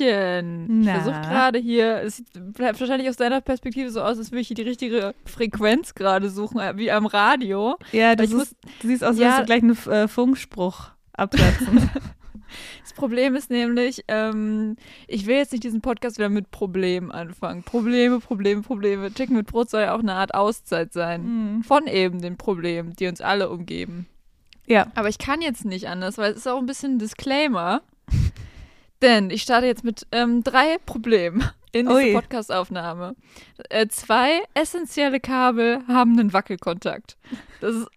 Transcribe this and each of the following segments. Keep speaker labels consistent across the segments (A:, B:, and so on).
A: Hallöchen. Ich
B: Na?
A: versuche gerade hier, es sieht wahrscheinlich aus deiner Perspektive so aus, als würde ich hier die richtige Frequenz gerade suchen, äh, wie am Radio.
B: Ja, das
A: ich
B: ist,
A: muss-
B: du siehst aus, als
A: Ja.
B: du gleich einen äh, Funkspruch absetzen.
A: Das Problem ist nämlich, ähm, ich will jetzt nicht diesen Podcast wieder mit Problemen anfangen. Probleme, Probleme, Probleme. Chicken mit Brot soll ja auch eine Art Auszeit sein.
B: Mhm.
A: Von eben den Problemen, die uns alle umgeben.
B: Ja.
A: Aber ich kann jetzt nicht anders, weil es ist auch ein bisschen ein Disclaimer. Denn ich starte jetzt mit ähm, drei Problemen in diese. Podcastaufnahme. Äh, zwei essentielle Kabel haben einen Wackelkontakt. Das ist,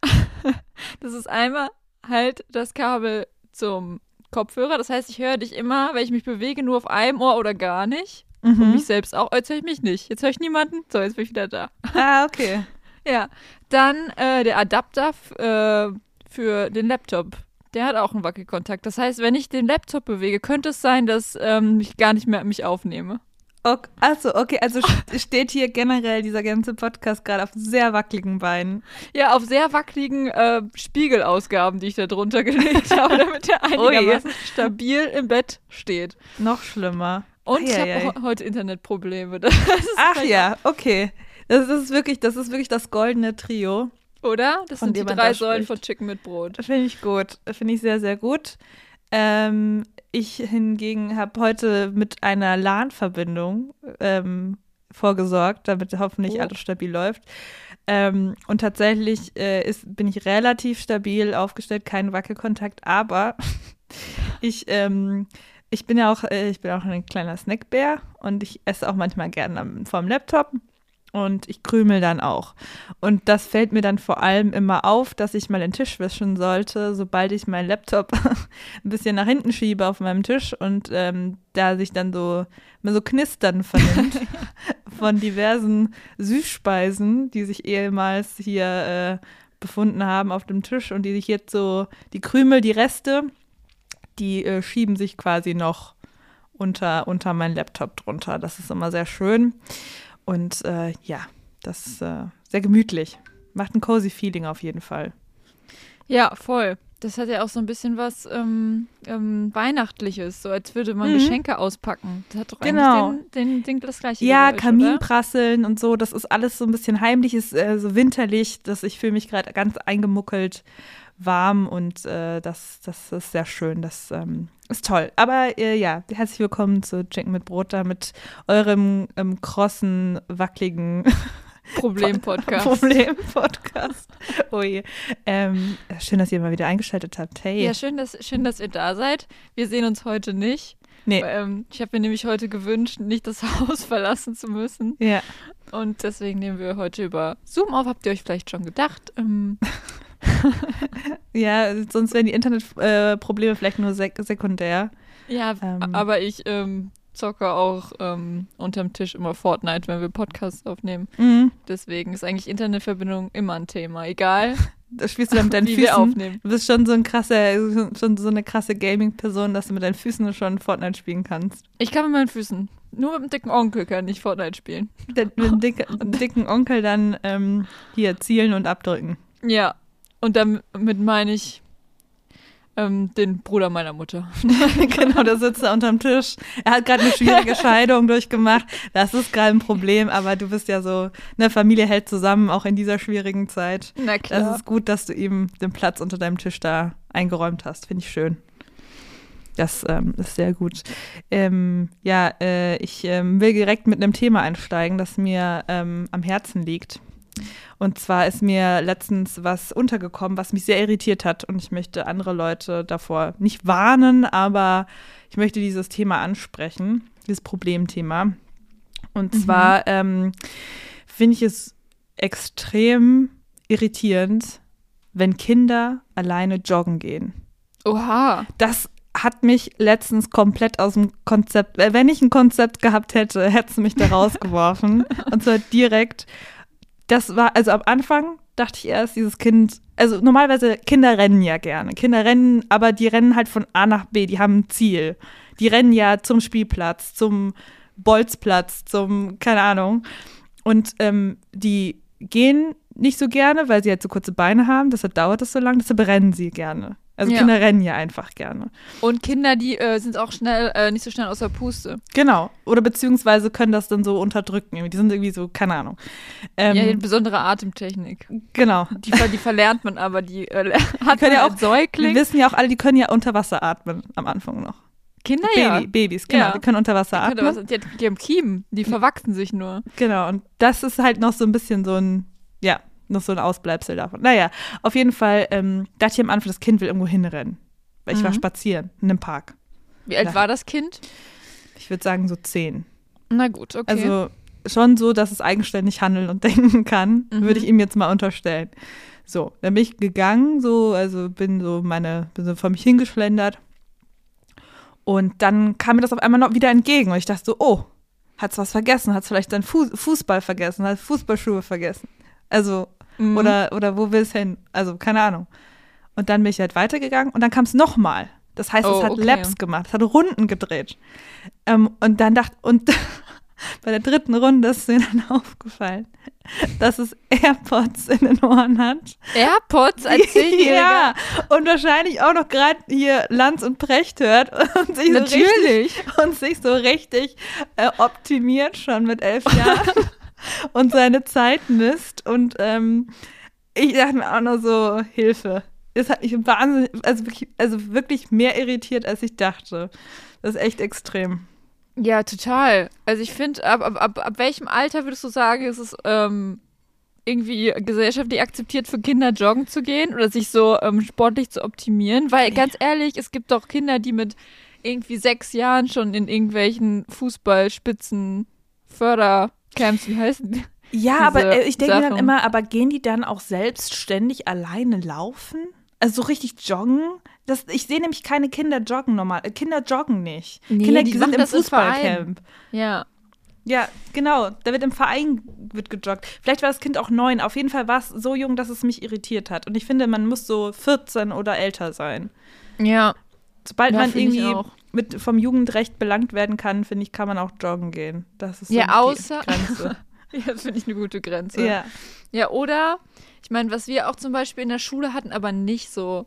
A: das ist einmal halt das Kabel zum Kopfhörer. Das heißt, ich höre dich immer, wenn ich mich bewege, nur auf einem Ohr oder gar nicht. Und
B: Mhm.
A: mich selbst auch. Jetzt höre ich mich nicht. Jetzt höre ich niemanden. So, jetzt bin ich wieder da.
B: Ah, okay.
A: Ja, dann äh, der Adapter äh, für den Laptop. Der hat auch einen Wackelkontakt. Das heißt, wenn ich den Laptop bewege, könnte es sein, dass ähm, ich gar nicht mehr mich aufnehme.
B: ok Achso, okay, also st- steht hier generell dieser ganze Podcast gerade auf sehr wackeligen Beinen.
A: Ja, auf sehr wackeligen äh, Spiegelausgaben, die ich da drunter gelegt habe, damit der einigermaßen stabil im Bett steht.
B: Noch schlimmer.
A: Und ich
B: Eieiei.
A: habe heute Internetprobleme. Das ist
B: Ach ja, okay. Das ist wirklich, das ist wirklich das goldene Trio.
A: Oder? Das sind die drei Säulen
B: spricht.
A: von Chicken mit Brot.
B: Finde ich gut. Finde ich sehr, sehr gut. Ähm, ich hingegen habe heute mit einer LAN-Verbindung ähm, vorgesorgt, damit hoffentlich
A: Oh.
B: alles stabil läuft. Ähm, und tatsächlich äh, ist, bin ich relativ stabil aufgestellt, kein Wackelkontakt, aber ich, ähm, ich bin ja auch, äh, ich bin auch ein kleiner Snackbär und ich esse auch manchmal gerne am, vorm Laptop und ich krümel dann auch. Und das fällt mir dann vor allem immer auf, dass ich mal den Tisch wischen sollte, sobald ich meinen Laptop ein bisschen nach hinten schiebe auf meinem Tisch und ähm, da sich dann so mal so Knistern vernimmt von diversen Süßspeisen, die sich ehemals hier äh, befunden haben auf dem Tisch und die sich jetzt so, die Krümel, die Reste, die äh, schieben sich quasi noch unter, unter meinen Laptop drunter. Das ist immer sehr schön. Und äh, ja, das ist äh, sehr gemütlich. Macht ein cozy Feeling auf jeden Fall.
A: Ja, voll. Das hat ja auch so ein bisschen was ähm, ähm, Weihnachtliches, so als würde man
B: Mhm.
A: Geschenke auspacken. Das hat doch
B: Genau.
A: eigentlich den, den, den, das gleiche.
B: Ja,
A: Geräusch,
B: Kaminprasseln und so, das ist alles so ein bisschen heimlich, ist äh, so winterlich, dass ich fühle mich gerade ganz eingemuckelt warm und äh, das, das ist sehr schön. Das ähm, ist toll. Aber äh, ja, herzlich willkommen zu Chicken mit Brot, da mit eurem ähm, krossen, wackeligen?
A: Problem-Podcast.
B: Problem-Podcast. Oh je. Ähm, schön, dass ihr mal wieder eingeschaltet habt. Hey.
A: Ja, schön dass, schön, dass ihr da seid. Wir sehen uns heute nicht.
B: nee.
A: Ähm, ich habe mir nämlich heute gewünscht, nicht das Haus verlassen zu müssen.
B: Ja.
A: Und deswegen nehmen wir heute über Zoom auf. Habt ihr euch vielleicht schon gedacht? Ähm,
B: ja, sonst wären die Internetprobleme äh, vielleicht nur sek sekundär.
A: ja,
B: Ähm.
A: aber ich ähm, zocke auch ähm, unterm Tisch immer Fortnite, wenn wir Podcasts aufnehmen.
B: Mhm.
A: Deswegen ist eigentlich Internetverbindung immer ein Thema. Egal,
B: Da spielst du dann mit deinen Füßen.
A: aufnehmen.
B: Du bist schon so ein krasser, schon so eine krasse Gaming-Person, dass du mit deinen Füßen schon Fortnite spielen kannst.
A: Ich kann mit meinen Füßen. Nur mit dem dicken Onkel kann ich Fortnite spielen.
B: Mit dem dick, dicken Onkel dann ähm, hier zielen und abdrücken.
A: Ja. Und damit meine ich ähm, den Bruder meiner Mutter.
B: genau, da sitzt er unterm Tisch. Er hat gerade eine schwierige Scheidung durchgemacht. Das ist gerade ein Problem, aber du bist ja so, eine Familie hält zusammen, auch in dieser schwierigen Zeit.
A: Na
B: Das ist gut, dass du ihm den Platz unter deinem Tisch da eingeräumt hast. Finde ich schön. Das ähm, ist sehr gut. Ähm, ja, äh, ich ähm, will direkt mit einem Thema einsteigen, das mir ähm, am Herzen liegt. Und zwar ist mir letztens was untergekommen, was mich sehr irritiert hat. Und ich möchte andere Leute davor nicht warnen, aber ich möchte dieses Thema ansprechen, dieses Problemthema. Und
A: Mhm.
B: zwar ähm, finde ich es extrem irritierend, wenn Kinder alleine joggen gehen.
A: Oha.
B: Das hat mich letztens komplett aus dem Konzept, äh, wenn ich ein Konzept gehabt hätte, hätte es mich da rausgeworfen. Und zwar direkt. Das war, also am Anfang dachte ich erst, dieses Kind, also normalerweise Kinder rennen ja gerne. Kinder rennen, aber die rennen halt von A nach B, die haben ein Ziel. Die rennen ja zum Spielplatz, zum Bolzplatz, zum, keine Ahnung. Und ähm, die gehen nicht so gerne, weil sie halt so kurze Beine haben, deshalb dauert es so lange, deshalb rennen sie gerne. Also
A: Ja.
B: Kinder rennen ja einfach gerne.
A: Und Kinder, die äh, sind auch schnell, äh, nicht so schnell aus der Puste.
B: Genau. Oder beziehungsweise können das dann so unterdrücken. Die sind irgendwie so, keine Ahnung. Ähm,
A: ja, die hat besondere Atemtechnik.
B: genau.
A: Die, die verlernt man aber, die äh, hat
B: können
A: man
B: ja Wir
A: Säugling.
B: wissen ja auch alle, die können ja unter Wasser atmen am Anfang noch.
A: Kinder
B: Baby,
A: ja.
B: Babys, genau.
A: Ja.
B: Die können unter Wasser
A: Könnte
B: atmen.
A: was, die, die haben Kiemen, die verwachsen sich nur.
B: Genau, und das ist halt noch so ein bisschen so ein, ja, noch so ein Ausbleibsel davon. Naja, auf jeden Fall ähm, dachte ich am Anfang, das Kind will irgendwo hinrennen. Weil ich war
A: Mhm.
B: spazieren in einem Park.
A: Wie alt
B: Ja.
A: war das Kind?
B: Ich würde sagen so zehn.
A: Na gut, okay.
B: Also schon so, dass es eigenständig handeln und denken kann,
A: Mhm.
B: würde ich ihm jetzt mal unterstellen. So, dann bin ich gegangen, so, also bin so meine, bin so vor mich hingeschlendert. Und dann kam mir das auf einmal noch wieder entgegen. Und ich dachte so, oh, hat's was vergessen? Hat's vielleicht seinen Fu Fußball vergessen? Hat Fußballschuhe vergessen? Also,
A: Mhm.
B: oder, oder wo will es hin? Also, keine Ahnung. Und dann bin ich halt weitergegangen und dann kam es nochmal. Das heißt,
A: Oh,
B: es hat
A: okay.
B: Laps gemacht, es hat Runden gedreht. Ähm, und dann dachte, und bei der dritten Runde ist mir dann aufgefallen, dass es AirPods in den Ohren hat.
A: AirPods als
B: ja, und wahrscheinlich auch noch gerade hier Lanz und Precht hört und sich so richtig,
A: Natürlich.
B: und sich so richtig äh, optimiert schon mit elf Jahren und seine Zeit misst. Und ähm, ich dachte mir auch nur so, Hilfe. Das hat mich wahnsinnig, also wirklich, also wirklich mehr irritiert, als ich dachte. Das ist echt extrem.
A: Ja, total. Also ich finde, ab, ab, ab, ab welchem Alter würdest du sagen, ist es ähm, irgendwie gesellschaftlich akzeptiert für Kinder joggen zu gehen oder sich so ähm, sportlich zu optimieren? Weil ganz ehrlich, es gibt doch Kinder, die mit irgendwie sechs Jahren schon in irgendwelchen Fußballspitzen Fördercamps, wie heißen die?
B: Ja, aber äh, ich denke mir dann immer, aber gehen die dann auch selbstständig alleine laufen? Also so richtig joggen? Das, ich sehe nämlich keine Kinder joggen normal. Äh, Kinder joggen nicht.
A: Nee,
B: Kinder
A: die
B: sind im. Fußballcamp.
A: Ja.
B: Ja, genau. Da wird im Verein wird gejoggt. Vielleicht war das Kind auch neun. Auf jeden Fall war es so jung, dass es mich irritiert hat. Und ich finde, man muss so 14 oder älter sein.
A: Ja.
B: Sobald
A: Ja,
B: man irgendwie. Mit vom Jugendrecht belangt werden kann, finde ich, kann man auch joggen gehen. Das ist so
A: Ja,
B: die
A: außer-
B: Grenze.
A: Ja, das finde ich eine gute Grenze.
B: ja.
A: Ja, oder, ich meine, was wir auch zum Beispiel in der Schule hatten, aber nicht so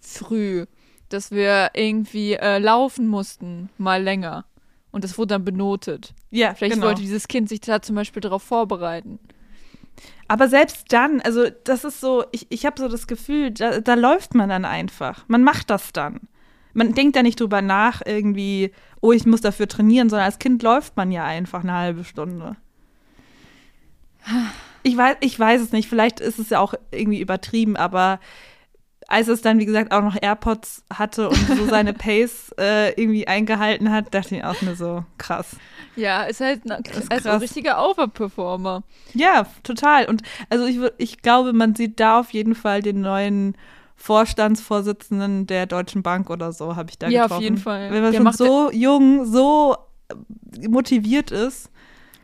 A: früh, dass wir irgendwie äh, laufen mussten, mal länger. Und das wurde dann benotet.
B: Ja,
A: Vielleicht
B: genau.
A: wollte dieses Kind sich da zum Beispiel darauf vorbereiten.
B: Aber selbst dann, also das ist so, ich, ich habe so das Gefühl, da, da läuft man dann einfach. Man macht das dann. Man denkt da nicht drüber nach, irgendwie, oh, ich muss dafür trainieren, sondern als Kind läuft man ja einfach eine halbe Stunde. Ich weiß, ich weiß es nicht, vielleicht ist es ja auch irgendwie übertrieben, aber als es dann, wie gesagt, auch noch AirPods hatte und so seine Pace äh, irgendwie eingehalten hat, dachte ich auch nur so, krass.
A: Ja, ist halt ein,
B: ist
A: also ein richtiger Overperformer.
B: Ja, total. Und also ich, ich glaube, man sieht da auf jeden Fall den neuen Vorstandsvorsitzenden der Deutschen Bank oder so, habe ich da
A: Ja, auf
B: getroffen.
A: jeden Fall.
B: Wenn man
A: Der
B: schon so jung, so äh, motiviert ist.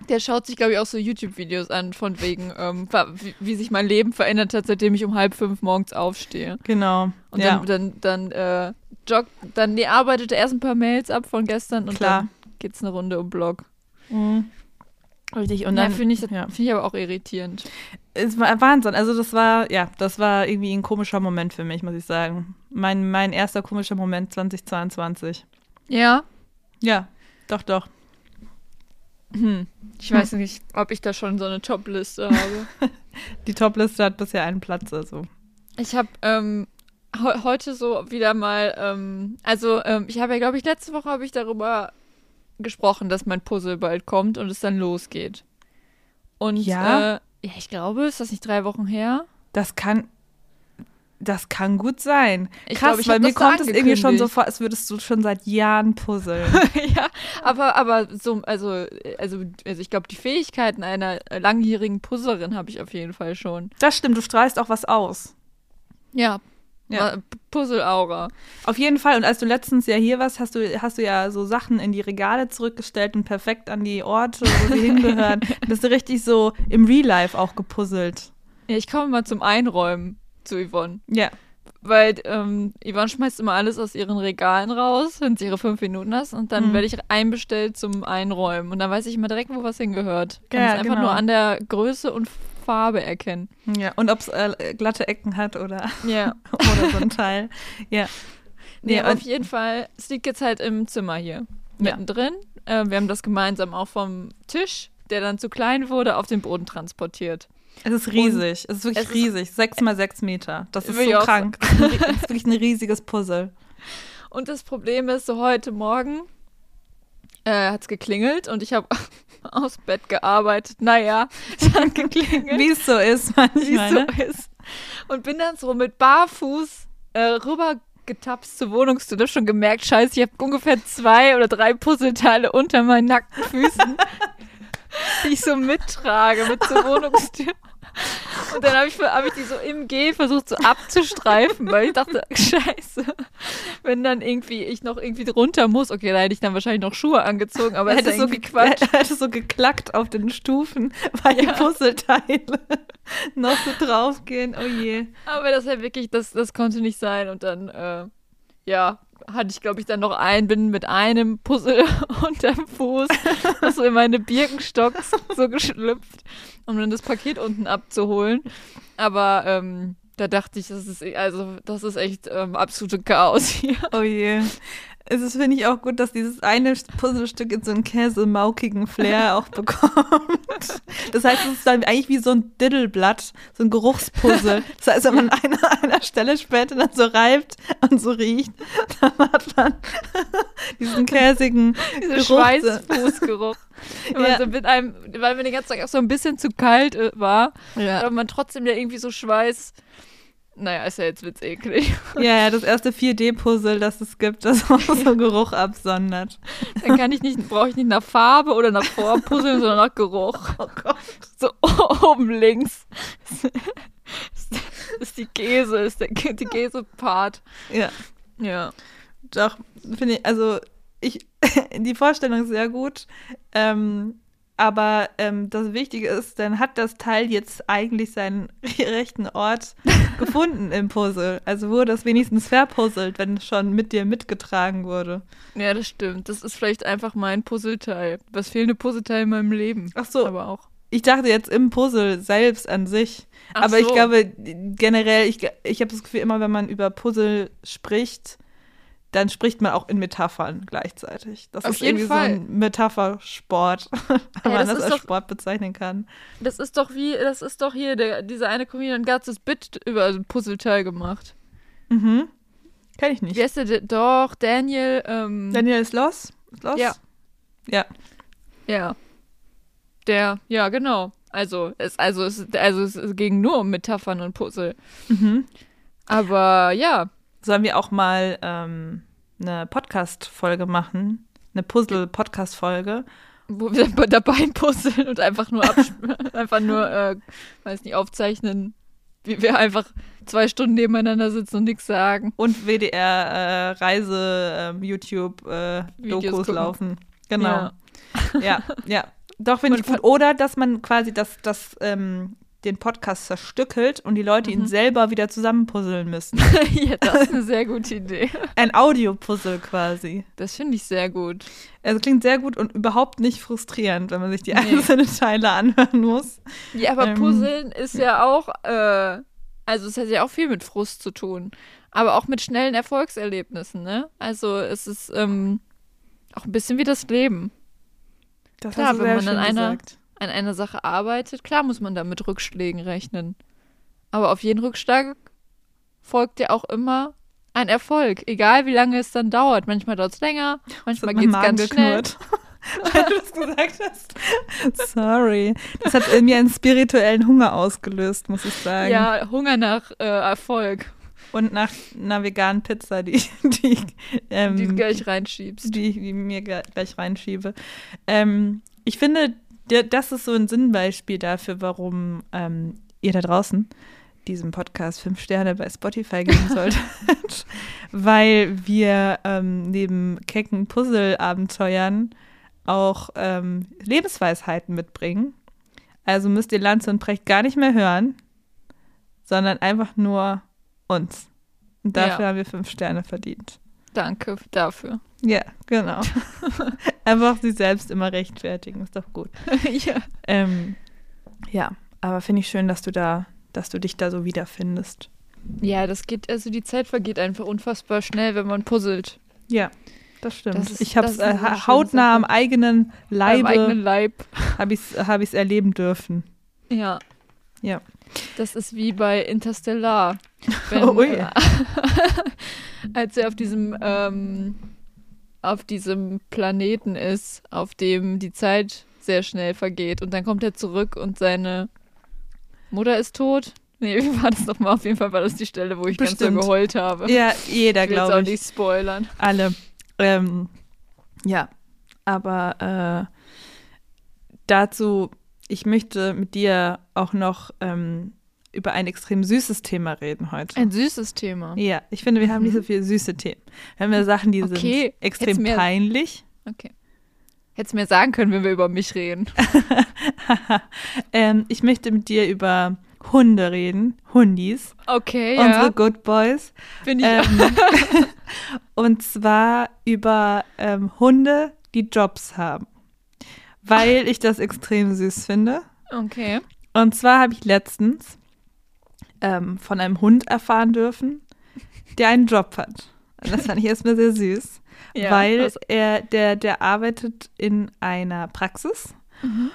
A: Der schaut sich, glaube ich, auch so YouTube-Videos an, von wegen, ähm, wie, wie sich mein Leben verändert hat, seitdem ich um halb fünf morgens aufstehe.
B: Genau.
A: Und
B: ja,
A: dann, dann, dann äh, joggt, dann nee, arbeitet er erst ein paar Mails ab von gestern und
B: Klar.
A: dann geht's eine Runde um Blog.
B: Mhm. Richtig. Und
A: ja,
B: dann
A: finde ich,
B: ja.
A: find ich aber auch irritierend.
B: es war Wahnsinn. Also das war, ja, das war irgendwie ein komischer Moment für mich, muss ich sagen. Mein, mein erster komischer Moment 2022.
A: Ja.
B: Ja, doch, doch.
A: Hm. Ich weiß nicht, ob ich da schon so eine Top-Liste habe.
B: Die Topliste hat bisher einen Platz, also.
A: Ich habe ähm, he heute so wieder mal, ähm, also ähm, ich habe ja, glaube ich, letzte Woche habe ich darüber gesprochen, dass mein Puzzle bald kommt und es dann losgeht. Und
B: Ja?
A: äh, ja, ich glaube, ist das nicht drei Wochen her?
B: Das kann, das kann gut sein.
A: Ich
B: Krass,
A: glaub,
B: weil mir kommt es irgendwie schon so vor, als würdest du schon seit Jahren puzzeln.
A: ja, aber, aber so, also, also, also ich glaube, die Fähigkeiten einer langjährigen Puzzlerin habe ich auf jeden Fall schon.
B: das stimmt, du strahlst auch was aus.
A: Ja.
B: Ja.
A: Puzzle-Aura.
B: Auf jeden Fall. Und als du letztens ja hier warst, hast du, hast du ja so Sachen in die Regale zurückgestellt und perfekt an die Orte, wo sie hingehören. Bist du richtig so im Real Life auch gepuzzelt.
A: Ja, ich komme mal zum Einräumen zu Yvonne.
B: Ja.
A: Weil ähm, Yvonne schmeißt immer alles aus ihren Regalen raus, wenn sie ihre fünf Minuten hast. Und dann
B: Mhm.
A: werde ich einbestellt zum Einräumen. Und dann weiß ich immer direkt, wo was hingehört. Kann
B: Ja,
A: es einfach
B: genau.
A: nur an der Größe und Farbe erkennen.
B: Ja, und ob es äh, glatte Ecken hat oder,
A: Ja.
B: oder so ein Teil. Ja.
A: Nee,
B: und-
A: auf jeden Fall, es liegt jetzt halt im Zimmer hier.
B: Ja.
A: Mittendrin. Äh, wir haben das gemeinsam auch vom Tisch, der dann zu klein wurde, auf den Boden transportiert.
B: Es ist riesig. es ist wirklich
A: es
B: riesig. Sechs mal sechs Meter. Das ist so krank. Das ist wirklich ein riesiges Puzzle.
A: Und das Problem ist, so heute Morgen äh, hat es geklingelt und ich habe aus Bett gearbeitet. Naja, es hat geklingelt.
B: Wie es so ist,
A: wie
B: manchmal.
A: es
B: Ne?
A: so ist. Und bin dann so mit Barfuß äh, rübergetapst zur Wohnungstür. Ich hab schon gemerkt, scheiße, ich habe ungefähr zwei oder drei Puzzleteile unter meinen nackten Füßen, die ich so mittrage mit zur Wohnungstür. Und dann habe ich, hab ich die so im Gehen versucht so abzustreifen, weil ich dachte, scheiße, wenn dann irgendwie ich noch irgendwie drunter muss, okay, da hätte ich dann wahrscheinlich noch Schuhe angezogen, aber es
B: hätte
A: ja
B: so,
A: irgendwie
B: ge-
A: Quatsch.
B: hätte so geklackt auf den Stufen, weil die
A: Ja.
B: Puzzleteile noch so draufgehen. Oh je.
A: Aber das halt wirklich, das, das konnte nicht sein. Und dann, äh, ja, hatte ich, glaube ich, dann noch einen, bin mit einem Puzzle unterm Fuß, so in meine Birkenstocks so geschlüpft, um dann das Paket unten abzuholen. Aber ähm, da dachte ich, das ist, also, das ist echt ähm, absolute Chaos hier.
B: Oh je. Es ist, finde ich, auch gut, dass dieses eine Puzzlestück in so einen käsemaukigen Flair auch bekommt. Das heißt, es ist dann eigentlich wie so ein Diddleblatt, so ein Geruchspuzzle. Das heißt, wenn man an einer, einer Stelle später dann so reibt und so riecht, dann hat man diesen käsigen Geruch.
A: Schweißfußgeruch. Wenn man
B: Ja.
A: so mit einem, weil mir den ganzen Tag auch so ein bisschen zu kalt äh, war,
B: Ja.
A: aber man trotzdem ja irgendwie so Schweiß. Naja, ist ja jetzt witzeklig.
B: Ja, ja, das erste 4D-Puzzle, das es gibt, das auch so Geruch absondert.
A: Dann kann ich nicht, brauche ich nicht nach Farbe oder nach Form puzzeln, sondern nach Geruch.
B: Oh Gott.
A: So oben links ist die Käse, ist der, die Käse-Part.
B: Ja,
A: Ja.
B: doch, finde ich, also ich, die Vorstellung ist sehr gut. Ähm, aber ähm, das Wichtige ist, dann hat das Teil jetzt eigentlich seinen rechten Ort gefunden im Puzzle. Also wurde es wenigstens verpuzzelt, wenn es schon mit dir mitgetragen wurde.
A: Ja, das stimmt. Das ist vielleicht einfach mein Puzzleteil. Das fehlende Puzzleteil in meinem Leben.
B: Ach so,
A: Aber auch.
B: ich dachte jetzt im Puzzle selbst an sich.
A: Ach
B: aber ich
A: so.
B: glaube generell, ich, ich habe das Gefühl, immer wenn man über Puzzle spricht, dann spricht man auch in Metaphern gleichzeitig. Das
A: Auf
B: ist
A: jeden
B: irgendwie
A: Fall.
B: so ein Metaphersport, wenn
A: Ja,
B: man
A: das
B: als
A: doch-
B: Sport bezeichnen kann.
A: Das ist doch wie, das ist doch hier, der, dieser eine Comedian hat das Bit über ein Puzzleteil gemacht.
B: Mhm. Kenn ich nicht.
A: Wie heißt der? Doch, Daniel, ähm,
B: Daniel ist los? Ist los?
A: Ja.
B: Ja.
A: Ja. Der, ja, genau. Also, es, also, es, also, es ging nur um Metaphern und Puzzle.
B: Mhm.
A: Aber ja,
B: Sollen wir auch mal ähm, eine Podcast-Folge machen? Eine Puzzle-Podcast-Folge?
A: wo wir dabei puzzeln und einfach nur, einfach nur, äh, weiß nicht, aufzeichnen, wie wir einfach zwei Stunden nebeneinander sitzen und nichts sagen.
B: Und WDR äh, Reise, ähm, YouTube äh, laufen. Genau.
A: Ja.
B: Ja, ja. Doch, finde ich gut. Oder dass man quasi das, das, ähm, den Podcast zerstückelt und die Leute ihn
A: Mhm.
B: selber wieder zusammenpuzzeln müssen.
A: ja, das ist eine sehr gute Idee.
B: Ein Audiopuzzle quasi.
A: Das finde ich sehr gut.
B: Also klingt sehr gut und überhaupt nicht frustrierend, wenn man sich die
A: Nee.
B: einzelnen Teile anhören muss.
A: Ja, aber
B: Ähm.
A: Puzzeln ist ja auch, äh, also es hat ja auch viel mit Frust zu tun. Aber auch mit schnellen Erfolgserlebnissen, ne? Also es ist ähm, auch ein bisschen wie das Leben.
B: Das
A: Klar,
B: hast du
A: wenn man an
B: schön
A: einer-
B: gesagt.
A: An einer Sache arbeitet, klar muss man da mit Rückschlägen rechnen. Aber auf jeden Rückschlag folgt ja auch immer ein Erfolg, egal wie lange es dann dauert. Manchmal dauert es länger, manchmal geht es ganz schnell.
B: Weil du das gesagt hast. Sorry. Das hat in mir einen spirituellen Hunger ausgelöst, muss ich sagen.
A: Ja, Hunger nach äh, Erfolg,
B: Und nach einer veganen Pizza, die, die, ähm,
A: die du gleich reinschiebst.
B: die, die mir gleich reinschiebe. Ähm, ich finde, das ist so ein Sinnbeispiel dafür, warum ähm, ihr da draußen diesem Podcast fünf Sterne bei Spotify geben solltet. Weil wir ähm, neben kecken Puzzle-Abenteuern auch ähm, Lebensweisheiten mitbringen. Also müsst ihr Lanze und Precht gar nicht mehr hören, sondern einfach nur uns. Und dafür
A: Ja.
B: haben wir fünf Sterne verdient.
A: Danke dafür.
B: Ja, genau. Einfach sich selbst immer rechtfertigen, ist doch gut.
A: ja.
B: Ähm, ja, Aber finde ich schön, dass du da, dass du dich da so wiederfindest.
A: Ja, das geht, also die Zeit vergeht einfach unfassbar schnell, wenn man puzzelt.
B: Ja, das stimmt.
A: Das
B: ich habe es äh, hautnah am eigenen
A: Am eigenen
B: Leibe
A: Leib.
B: habe ich es hab ich's erleben dürfen.
A: Ja.
B: Ja.
A: Das ist wie bei Interstellar. Wenn,
B: Ui.
A: äh, als er auf diesem, ähm, auf diesem Planeten ist, auf dem die Zeit sehr schnell vergeht. Und dann kommt er zurück und seine Mutter ist tot. Nee, wie war das nochmal? Auf jeden Fall war das die Stelle, wo ich ganz
B: Bestimmt.
A: so geheult habe.
B: Ja, jeder,
A: ich will auch
B: glaube ich.
A: nicht spoilern.
B: Alle. Ähm, ja, aber äh, dazu, ich möchte mit dir auch noch ähm, über ein extrem süßes Thema reden heute.
A: Ein süßes Thema.
B: ja, ich finde, wir haben nicht
A: Mhm.
B: so viele süße Themen. Wir haben ja Sachen, die
A: Okay,
B: sind extrem
A: mehr-
B: peinlich.
A: Okay. Hättest mir sagen können, wenn wir über mich reden.
B: ähm, ich möchte mit dir über Hunde reden, Hundis,
A: Okay,
B: unsere
A: ja.
B: Good Boys.
A: Bin ich
B: Ähm, und zwar über ähm, Hunde, die Jobs haben. Weil ich das extrem süß finde.
A: Okay.
B: Und zwar habe ich letztens ähm, von einem Hund erfahren dürfen, der einen Job hat. Und das fand ich erstmal sehr süß,
A: Ja,
B: weil
A: was-
B: er, der, der arbeitet in einer Praxis.
A: Mhm.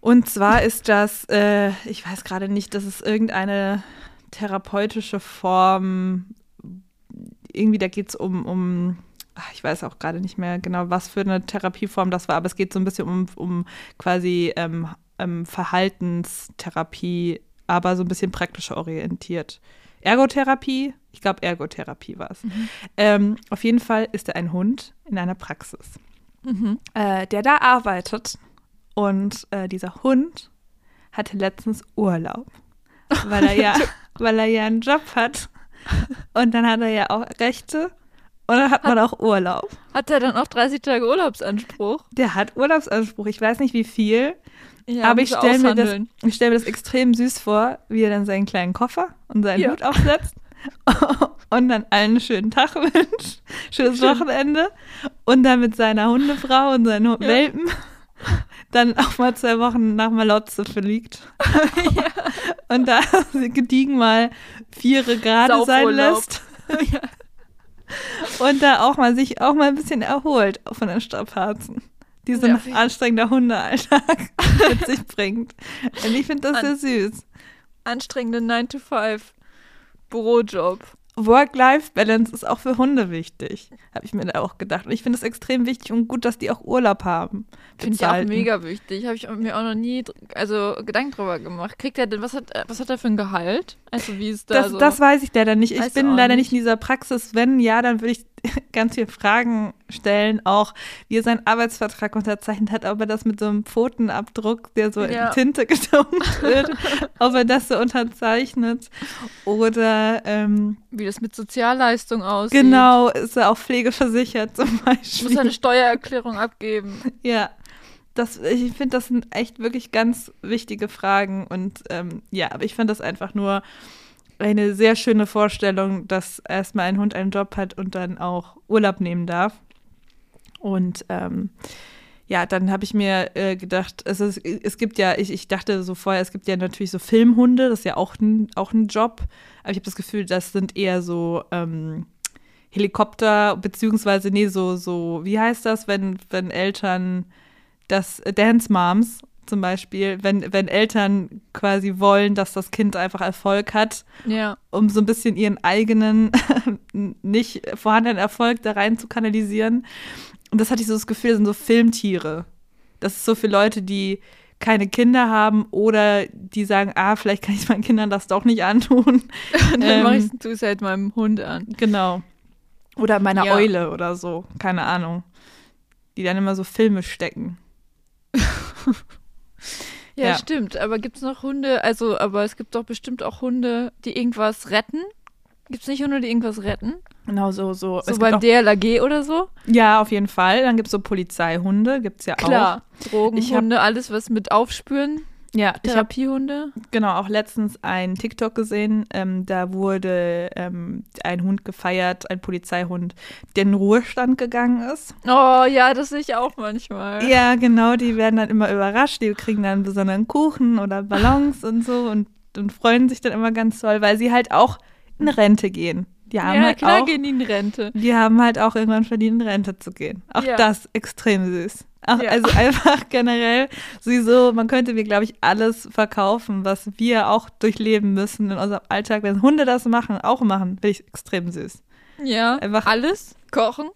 B: Und zwar ist das, äh, ich weiß gerade nicht, das ist irgendeine therapeutische Form. Irgendwie, da geht es um, um, ach, ich weiß auch gerade nicht mehr genau, was für eine Therapieform das war, aber es geht so ein bisschen um, um quasi ähm, ähm, Verhaltenstherapie, aber so ein bisschen praktischer orientiert. Ergotherapie, ich glaube Ergotherapie war es.
A: Mhm.
B: Ähm, auf jeden Fall ist er ein Hund in einer Praxis
A: Mhm.
B: äh, der da arbeitet. Und äh, dieser Hund hatte letztens Urlaub, weil er ja, weil er ja einen Job hat. Und dann hat er ja auch Rechte und dann hat man auch Urlaub.
A: Hat er dann auch 30 Tage Urlaubsanspruch?
B: Der hat Urlaubsanspruch. Ich weiß nicht wie viel,
A: Ja,
B: aber ich stelle mir, das- ich stell mir das extrem süß vor, wie er dann seinen kleinen Koffer und seinen
A: Ja.
B: Hut aufsetzt und dann allen einen schönen Tag wünscht, schönes
A: Schön.
B: Wochenende und dann mit seiner Hundefrau und seinen
A: Ja.
B: Welpen dann auch mal zwei Wochen nach Malotze fliegt und da gediegen mal Viere gerade sein lässt und da auch mal sich auch mal ein bisschen erholt von den Strapazen, die so ein anstrengender Hundealltag mit sich bringt. Und ich finde das sehr
A: An-
B: süß.
A: Anstrengende 9 to 5 Bürojob.
B: Work-Life-Balance ist auch für Hunde wichtig, habe ich mir da auch gedacht. Und ich finde es extrem wichtig und gut, dass die auch Urlaub haben.
A: Finde ich auch mega wichtig. Habe ich mir auch noch nie also Gedanken drüber gemacht. Kriegt er denn, was hat, äh, was hat er für ein Gehalt? Also wie ist da
B: Das,
A: so?
B: das weiß ich leider nicht. Ich
A: Weißt du
B: bin leider
A: nicht?
B: nicht in dieser Praxis. Wenn ja, dann würde ich ganz viele Fragen stellen, auch wie er seinen Arbeitsvertrag unterzeichnet hat, ob er das mit so einem Pfotenabdruck, der so
A: Ja.
B: in Tinte gedumpt wird, ob er das so unterzeichnet. Oder ähm,
A: wie das mit Sozialleistung aussieht.
B: genau, ist er auch pflegeversichert zum
A: Muss er
B: Beispiel.
A: eine Steuererklärung abgeben.
B: Ja. Das, ich finde, das sind echt wirklich ganz wichtige Fragen. Und ähm, ja, aber ich finde das einfach nur eine sehr schöne Vorstellung, dass erstmal ein Hund einen Job hat und dann auch Urlaub nehmen darf. Und ähm, ja, dann habe ich mir äh, gedacht, es, ist, es gibt ja, ich, ich dachte so vorher, es gibt ja natürlich so Filmhunde, das ist ja auch ein, auch ein Job. Aber ich habe das Gefühl, das sind eher so ähm, Helikopter, beziehungsweise, nee, so, so, wie heißt das, wenn, wenn Eltern das äh, Dance Moms zum Beispiel, wenn, wenn Eltern quasi wollen, dass das Kind einfach Erfolg hat,
A: Ja.
B: um so ein bisschen ihren eigenen nicht vorhandenen Erfolg da rein zu kanalisieren. Und das hatte ich so das Gefühl, das sind so Filmtiere. Das ist so für Leute, die keine Kinder haben oder die sagen, ah, vielleicht kann ich meinen Kindern das doch nicht antun.
A: Und dann
B: Ähm,
A: mache ich es halt meinem Hund an.
B: Genau. Oder meiner
A: Ja.
B: Eule oder so, keine Ahnung. Die dann immer so Filme stecken.
A: Ja,
B: Ja.
A: stimmt. Aber gibt es noch Hunde? Also, aber es gibt doch bestimmt auch Hunde, die irgendwas retten. Gibt es nicht Hunde, die irgendwas retten?
B: Genau, so, so.
A: So
B: es
A: beim DLAG oder so?
B: ja, auf jeden Fall. Dann gibt es so Polizeihunde, gibt es ja auch.
A: Klar. Drogenhunde, alles, was mit Aufspüren
B: Ja,
A: Therapiehunde.
B: genau auch letztens ein TikTok gesehen. Ähm, da wurde ähm, ein Hund gefeiert, ein Polizeihund, der in Ruhestand gegangen ist.
A: Oh ja, das sehe ich auch manchmal.
B: Ja, genau, die werden dann immer überrascht. Die kriegen dann einen besonderen Kuchen oder Ballons und so und, und freuen sich dann immer ganz toll, weil sie halt auch in Rente gehen. Die haben
A: ja,
B: halt
A: klar
B: auch,
A: gehen die in Rente.
B: die haben halt auch irgendwann verdient, in Rente zu gehen. Auch
A: Ja.
B: das extrem süß. Auch,
A: Ja.
B: Also einfach generell sowieso, man könnte mir, glaube ich, alles verkaufen, was wir auch durchleben müssen in unserem Alltag. Wenn Hunde das machen, auch machen, finde ich extrem süß.
A: Ja,
B: Einfach-
A: alles. Kochen.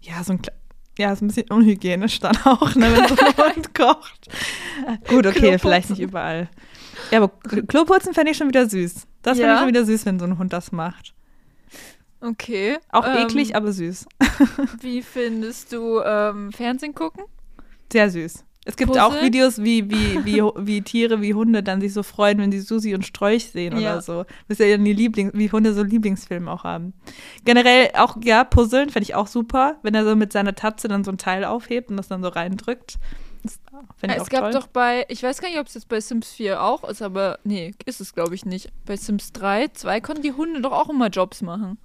B: Ja, so ein ja, ist ein bisschen unhygienisch dann auch, ne, wenn so ein Hund kocht. Gut, okay,
A: Kloputzen.
B: vielleicht nicht überall. Ja, aber Kloputzen fände ich schon wieder süß. Das finde
A: Ja?
B: ich schon wieder süß, wenn so ein Hund das macht.
A: Okay.
B: Auch
A: ähm,
B: eklig, aber süß.
A: Wie findest du ähm, Fernsehen gucken?
B: Sehr süß. Es gibt
A: Puzzle?
B: auch Videos, wie, wie, wie, wie Tiere, wie Hunde dann sich so freuen, wenn sie Susi und Strolch sehen
A: Ja.
B: oder so. Das ist ja die Lieblings, wie Hunde so Lieblingsfilme auch haben. Generell auch, ja, Puzzeln fände ich auch super, wenn er so mit seiner Tatze dann so ein Teil aufhebt und das dann so reindrückt. Das ich
A: es gab
B: toll.
A: doch bei, ich weiß gar nicht, ob es jetzt bei Sims 4 auch ist, aber nee, ist es glaube ich nicht. Bei Sims 3, 2 konnten die Hunde doch auch immer Jobs machen.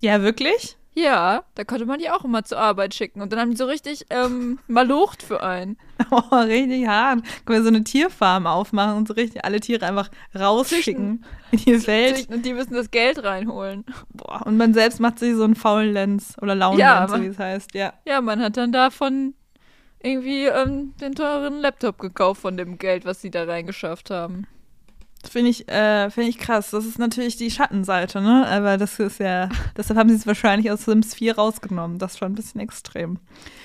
B: Ja, wirklich?
A: Ja, da konnte man die auch immer zur Arbeit schicken. Und dann haben die so richtig ähm, malocht für einen.
B: Oh, richtig hart. Können wir so eine Tierfarm aufmachen und so richtig alle Tiere einfach rausschicken in die Welt.
A: Und die müssen das Geld reinholen.
B: Boah, und man selbst macht sich so einen faulen Lenz oder Launen
A: Ja,
B: Lenz, so wie es heißt. Ja.
A: Ja, man hat dann davon irgendwie ähm, den teuren Laptop gekauft von dem Geld, was sie da reingeschafft haben.
B: Finde ich, äh, finde ich krass. Das ist natürlich die Schattenseite, ne? Aber das ist ja, deshalb haben sie es wahrscheinlich aus Sims 4 rausgenommen. Das ist schon ein bisschen extrem.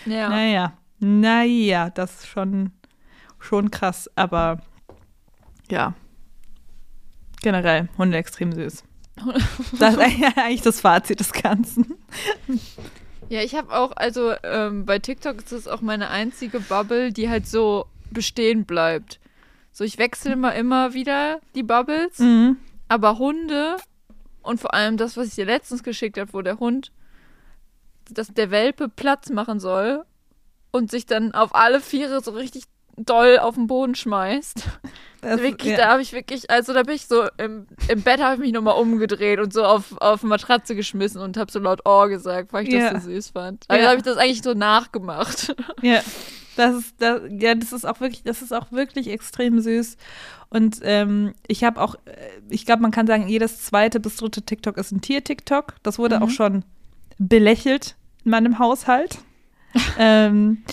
A: Ja.
B: Naja, naja, das ist schon, schon krass. Aber ja, generell, Hunde extrem süß. Das ist eigentlich das Fazit des Ganzen.
A: Ja, ich habe auch, also ähm, bei TikTok ist das auch meine einzige Bubble, die halt so bestehen bleibt. So, ich wechsle immer, immer wieder die Bubbles,
B: Mhm.
A: aber Hunde und vor allem das, was ich dir letztens geschickt habe, wo der Hund, dass der Welpe Platz machen soll und sich dann auf alle Viere so richtig doll auf den Boden schmeißt.
B: Das,
A: wirklich,
B: ja.
A: da habe ich wirklich, also da bin ich so im, im Bett habe ich mich nochmal umgedreht und so auf, auf Matratze geschmissen und habe so laut Oh gesagt, weil ich
B: Ja.
A: das so süß fand. Also
B: Ja.
A: habe ich das eigentlich so nachgemacht.
B: Ja, das ist, das, ja, das ist auch wirklich, das ist auch wirklich extrem süß. Und ähm, ich habe auch, äh, ich glaube, man kann sagen, jedes zweite bis dritte TikTok ist ein Tier-TikTok. Das wurde
A: Mhm.
B: auch schon belächelt in meinem Haushalt. ähm,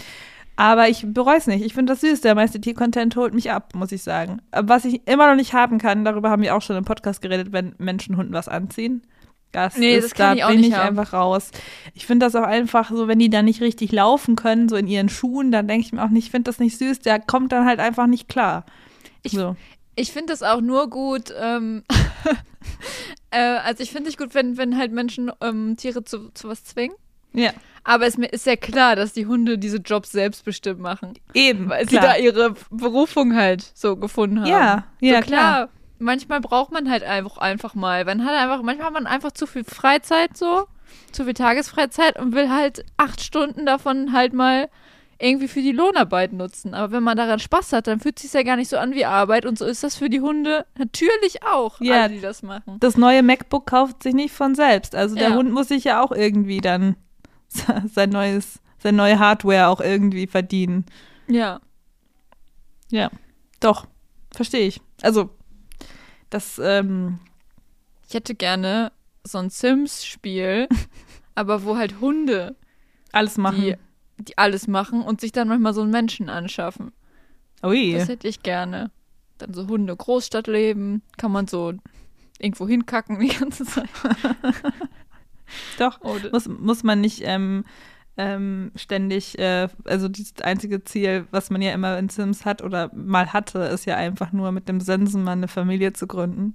B: aber ich bereue es nicht. Ich finde das süß. Der meiste Tier-Content holt mich ab, muss ich sagen. Aber Was ich immer noch nicht haben kann, darüber haben wir auch schon im Podcast geredet, wenn Menschen Hunden was anziehen. Das
A: Nee,
B: ist, da bin ich
A: haben.
B: einfach raus. Ich finde das auch einfach so, wenn die dann nicht richtig laufen können, so in ihren Schuhen, dann denke ich mir auch nicht, ich finde das nicht süß, der kommt dann halt einfach nicht klar.
A: Ich-
B: so.
A: Ich finde das auch nur gut, ähm, äh, also ich finde es gut, wenn, wenn halt Menschen ähm, Tiere zu, zu was zwingen.
B: Ja,
A: Aber es mir ist ja klar, dass die Hunde diese Jobs selbstbestimmt machen.
B: eben.
A: Weil sie
B: klar.
A: da ihre Berufung halt so gefunden haben.
B: Ja, ja,
A: so, klar. Manchmal braucht man halt einfach, einfach mal. Man hat einfach, manchmal hat man einfach zu viel Freizeit so, zu viel Tagesfreizeit und will halt acht Stunden davon halt mal irgendwie für die Lohnarbeit nutzen. Aber wenn man daran Spaß hat, dann fühlt es sich ja gar nicht so an wie Arbeit und so ist das für die Hunde natürlich auch,
B: Ja.
A: alle, die das machen.
B: Das neue MacBook kauft sich nicht von selbst. Also der
A: Ja.
B: Hund muss sich ja auch irgendwie dann sein neues, seine neue Hardware auch irgendwie verdienen.
A: Ja.
B: Ja, doch, verstehe ich. Also, das, ähm,
A: Ich hätte gerne so ein Sims-Spiel, aber wo halt Hunde
B: alles machen.
A: die, die alles machen und sich dann manchmal so einen Menschen anschaffen.
B: Ui.
A: Das hätte ich gerne. Dann so Hunde Großstadt leben, kann man so irgendwo hinkacken die ganze Zeit.
B: Doch,
A: Oder,
B: muss, muss man nicht ähm, ähm, ständig, äh, also das einzige Ziel, was man ja immer in Sims hat oder mal hatte, ist ja einfach nur mit dem Sensenmann eine Familie zu gründen.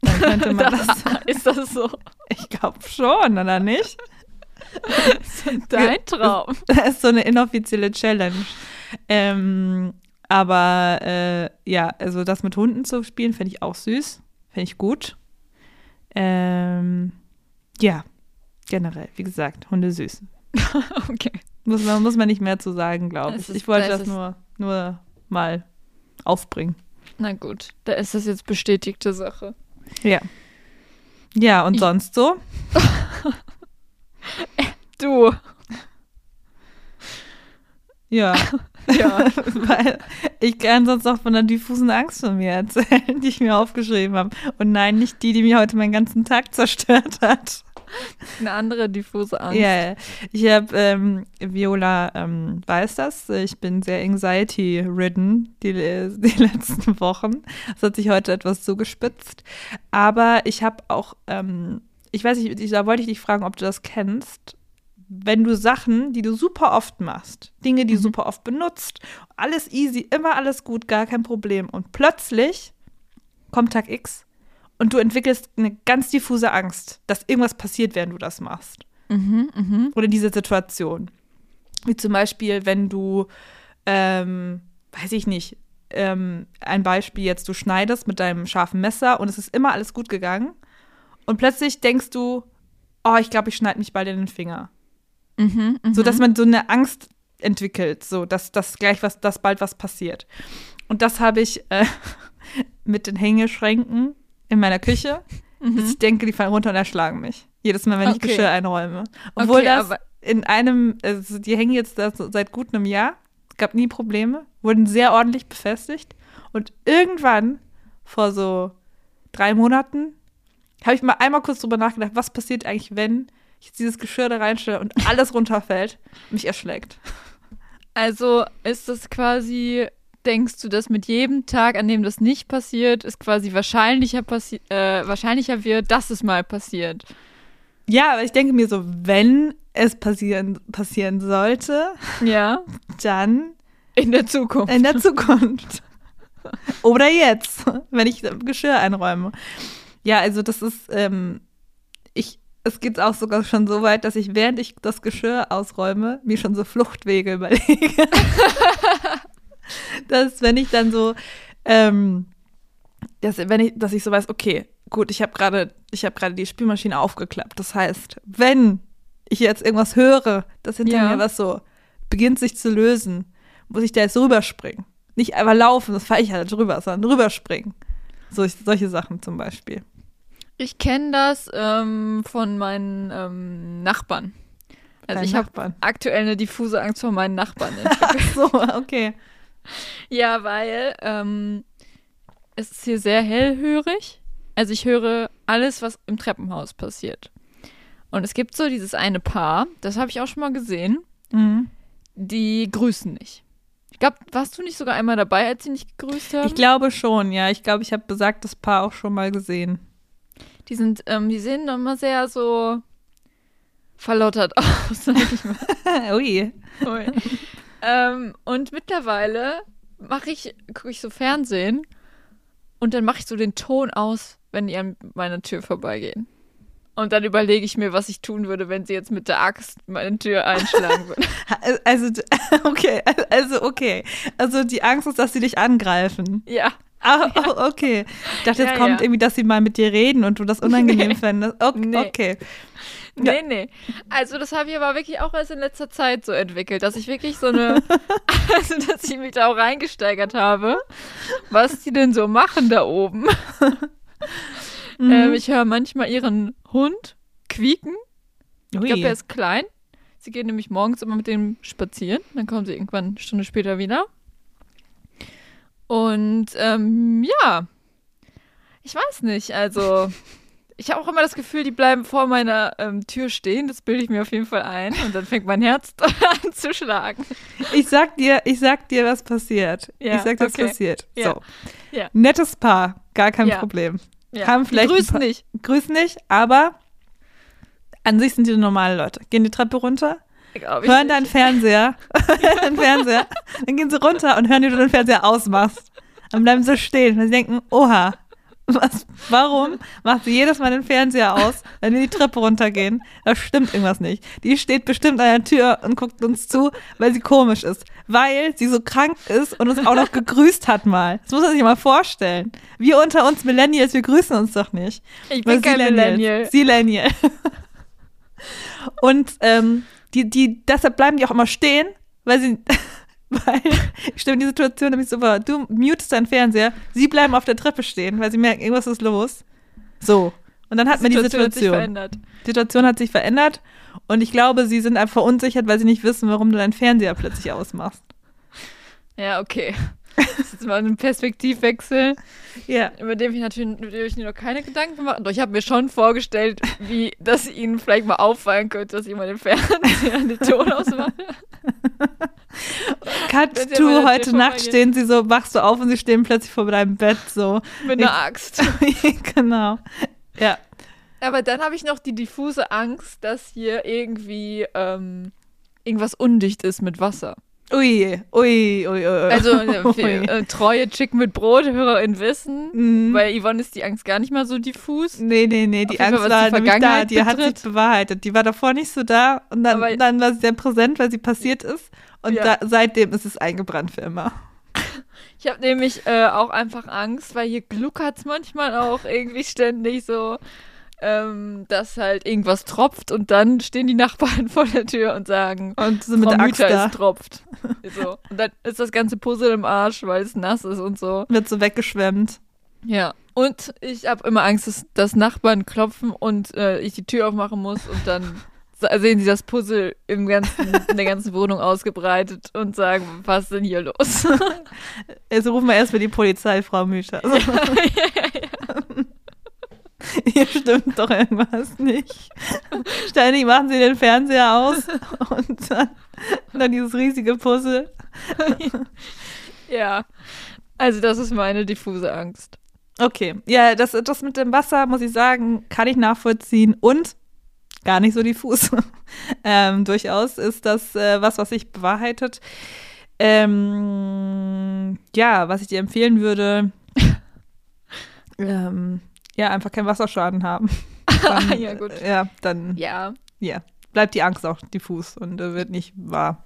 B: Dann könnte man das,
A: ist das so
B: ich glaube schon, oder nicht?
A: dein Traum?
B: Das ist so eine inoffizielle Challenge. Ähm, aber äh, ja, also das mit Hunden zu spielen, finde ich auch süß. Finde ich gut. Ähm, ja, generell, wie gesagt, Hunde süß.
A: Okay.
B: Muss man, muss man nicht mehr zu sagen, glaube ich. Ich wollte
A: das
B: das nur, nur mal aufbringen.
A: Na gut, da ist das jetzt bestätigte Sache.
B: Ja. Ja, und
A: Ich-
B: sonst so?
A: Du.
B: Ja.
A: Ja.
B: Weil ich kann sonst noch von einer diffusen Angst von mir erzählen, die ich mir aufgeschrieben habe. Und nein, nicht die, die mir heute meinen ganzen Tag zerstört hat.
A: Eine andere diffuse Angst.
B: Ja, ich habe, ähm, Viola ähm, weiß das, ich bin sehr anxiety-ridden die, die letzten Wochen. Das hat sich heute etwas zugespitzt. Aber ich habe auch, ähm, ich weiß nicht, ich- da wollte ich dich fragen, ob du das kennst. Wenn du Sachen, die du super oft machst, Dinge, die du
A: Mhm.
B: super oft benutzt, alles easy, immer alles gut, gar kein Problem. Und plötzlich kommt Tag X und du entwickelst eine ganz diffuse Angst, dass irgendwas passiert, während du das machst
A: Mhm, mhm.
B: oder diese Situation. Wie zum Beispiel, wenn du, ähm, weiß ich nicht, ähm, ein Beispiel jetzt, du schneidest mit deinem scharfen Messer und es ist immer alles gut gegangen und plötzlich denkst du, oh, ich glaube, ich schneide mich bald in den Finger.
A: Mhm, mhm.
B: So dass man so eine Angst entwickelt, so dass, dass gleich was, dass bald was passiert. Und das habe ich äh, mit den Hängeschränken in meiner Küche. dass
A: Mhm.
B: Ich denke, die fallen runter und erschlagen mich. Jedes Mal, wenn ich
A: Okay.
B: Geschirr einräume. Obwohl
A: Okay,
B: das in einem, also die hängen jetzt da seit gut einem Jahr. Es gab nie Probleme, wurden sehr ordentlich befestigt. Und irgendwann, vor so drei Monaten, habe ich mal einmal kurz drüber nachgedacht, was passiert eigentlich, wenn ich jetzt dieses Geschirr da reinstelle und alles runterfällt und mich erschlägt.
A: Also ist das quasi, denkst du, dass mit jedem Tag, an dem das nicht passiert, es quasi wahrscheinlicher, passi äh, wahrscheinlicher wird, dass es mal passiert?
B: Ja, aber ich denke mir so, wenn es passieren, passieren sollte,
A: Ja.
B: dann
A: In der Zukunft.
B: in der Zukunft. Oder jetzt, wenn ich Geschirr einräume. Ja, also das ist, ähm, ich, es geht auch sogar schon so weit, dass ich, während ich das Geschirr ausräume, mir schon so Fluchtwege überlege. dass wenn ich dann so, ähm, dass, wenn ich, dass ich so weiß, okay, gut, ich habe gerade, ich habe gerade die Spülmaschine aufgeklappt. Das heißt, wenn ich jetzt irgendwas höre, dass hinter
A: Ja.
B: mir was so beginnt sich zu lösen, muss ich da jetzt rüberspringen. Nicht einfach laufen, das fahre ich halt drüber, sondern rüberspringen. So, solche Sachen zum Beispiel.
A: Ich kenne das ähm, von meinen ähm, Nachbarn. Also
B: Deinen
A: ich habe aktuell eine diffuse Angst vor meinen Nachbarn.
B: Ach so, okay.
A: ja, weil ähm, es ist hier sehr hellhörig. Also ich höre alles, was im Treppenhaus passiert. Und es gibt so dieses eine Paar, das habe ich auch schon mal gesehen,
B: Mhm.
A: die grüßen nicht. Ich glaube, warst du nicht sogar einmal dabei, als sie nicht gegrüßt haben?
B: Ich glaube schon, ja. Ich glaube, ich habe besagtes Paar auch schon mal gesehen.
A: Die sind, ähm, die sehen immer sehr so verlottert aus, sag ich mal.
B: Ui.
A: Ui. Ähm, und mittlerweile mache ich, gucke ich so Fernsehen und dann mache ich so den Ton aus, wenn die an meiner Tür vorbeigehen. Und dann überlege ich mir, was ich tun würde, wenn sie jetzt mit der Axt meine Tür einschlagen würden.
B: Also, okay, also, okay. Also, die Angst ist, dass sie dich angreifen.
A: ja.
B: Ah, oh, okay. Ich dachte, jetzt
A: Ja,
B: kommt
A: ja.
B: irgendwie, dass sie mal mit dir reden und du das unangenehm
A: Nee.
B: fändest. Okay.
A: Nee.
B: okay.
A: Nee, nee. Also das habe ich aber wirklich auch erst in letzter Zeit so entwickelt, dass ich wirklich so eine, also dass ich mich da auch reingesteigert habe, was die denn so machen da oben.
B: Mhm.
A: Ähm, ich höre manchmal ihren Hund quieken. Ich
B: Ui.
A: glaube, er ist klein. Sie gehen nämlich morgens immer mit dem spazieren. Dann kommen sie irgendwann eine Stunde später wieder. Und ähm, ja, ich weiß nicht. Also, ich habe auch immer das Gefühl, die bleiben vor meiner ähm, Tür stehen. Das bilde ich mir auf jeden Fall ein. Und dann fängt mein Herz an zu schlagen.
B: Ich sag dir, ich sag dir, was passiert.
A: Ja,
B: ich sag dir, was
A: okay.
B: passiert.
A: Ja.
B: So.
A: Ja.
B: Nettes Paar, gar kein. Problem.
A: Ja.
B: Haben vielleicht paar-
A: nicht.
B: Grüß nicht, aber an sich sind die normale Leute. Gehen die Treppe runter, hören deinen Fernseher, deinen Fernseher, dann gehen sie runter und hören, wie du den Fernseher ausmachst. Dann bleiben sie stehen, weil sie denken, oha, was, warum macht sie jedes Mal den Fernseher aus, wenn wir die Treppe runtergehen? Da stimmt irgendwas nicht. Die steht bestimmt an der Tür und guckt uns zu, weil sie komisch ist. Weil sie so krank ist und uns auch noch gegrüßt hat mal. Das muss man sich mal vorstellen. Wir unter uns Millennials, wir grüßen uns doch nicht.
A: Ich bin kein. Millennial.
B: Silenial. Und ähm, die, die, deshalb bleiben die auch immer stehen, weil sie, Weil ich stelle mir die Situation nämlich so vor, du mutest deinen Fernseher, sie bleiben auf der Treppe stehen, weil sie merken, irgendwas ist los. So. Und dann hat man die
A: Situation hat sich
B: Situation.
A: verändert.
B: Die Situation hat sich verändert und ich glaube, sie sind einfach verunsichert, weil sie nicht wissen, warum du deinen Fernseher plötzlich ausmachst.
A: Ja, okay. Das ist jetzt mal ein Perspektivwechsel,
B: Ja.
A: über den ich natürlich über den ich mir noch keine Gedanken gemacht habe. Doch ich habe mir schon vorgestellt, wie, dass ihnen vielleicht mal auffallen könnte, dass den Fernseher an den Ton ausmache.
B: Cut to
A: das
B: heute Nacht stehen sie so, wachst du auf und sie stehen plötzlich vor deinem Bett so.
A: Mit einer Axt.
B: genau. Ja.
A: Aber dann habe ich noch die diffuse Angst, dass hier irgendwie ähm, irgendwas undicht ist mit Wasser.
B: Ui, ui, ui, ui.
A: Also äh, äh, treue Chick mit Brot, HörerInnen wissen.
B: Mhm.
A: Bei Yvonne ist die Angst gar nicht mal so diffus.
B: Nee, nee, nee, die
A: Auf
B: Angst
A: Fall,
B: war
A: die
B: nämlich da,
A: Vergangenheit
B: die hat
A: betrifft.
B: sich bewahrheitet. Die war davor nicht so da und dann,
A: Aber-
B: dann war sie sehr präsent, weil sie passiert ist. Und
A: Ja.
B: da, seitdem ist es eingebrannt für immer.
A: Ich habe nämlich äh, auch einfach Angst, weil hier gluckert es manchmal auch irgendwie ständig so, ähm, dass halt irgendwas tropft und dann stehen die Nachbarn vor der Tür und sagen,
B: Und so mit
A: Frau Mütter,
B: da
A: es tropft. so. Und dann ist das ganze Puzzle im Arsch, weil es nass ist und so.
B: wird so weggeschwemmt.
A: Ja. Und ich habe immer Angst, dass, dass Nachbarn klopfen und äh, ich die Tür aufmachen muss und dann sehen sie das Puzzle im ganzen, in der ganzen Wohnung ausgebreitet und sagen, was ist denn hier los?
B: Also rufen wir erstmal die Polizei, Frau Müscher. Also, hier stimmt doch irgendwas nicht. Ständig machen sie den Fernseher aus und dann, dann dieses riesige Puzzle.
A: ja. Also das ist meine diffuse Angst.
B: Okay, ja, das, das mit dem Wasser, muss ich sagen, kann ich nachvollziehen und gar nicht so diffus. ähm, durchaus ist das äh, was, was sich bewahrheitet. Ähm, ja, was ich dir empfehlen würde, ähm, ja, einfach keinen Wasserschaden haben. Dann,
A: Ja, gut.
B: Ja, dann
A: Ja.
B: ja, bleibt die Angst auch diffus und äh, wird nicht wahr.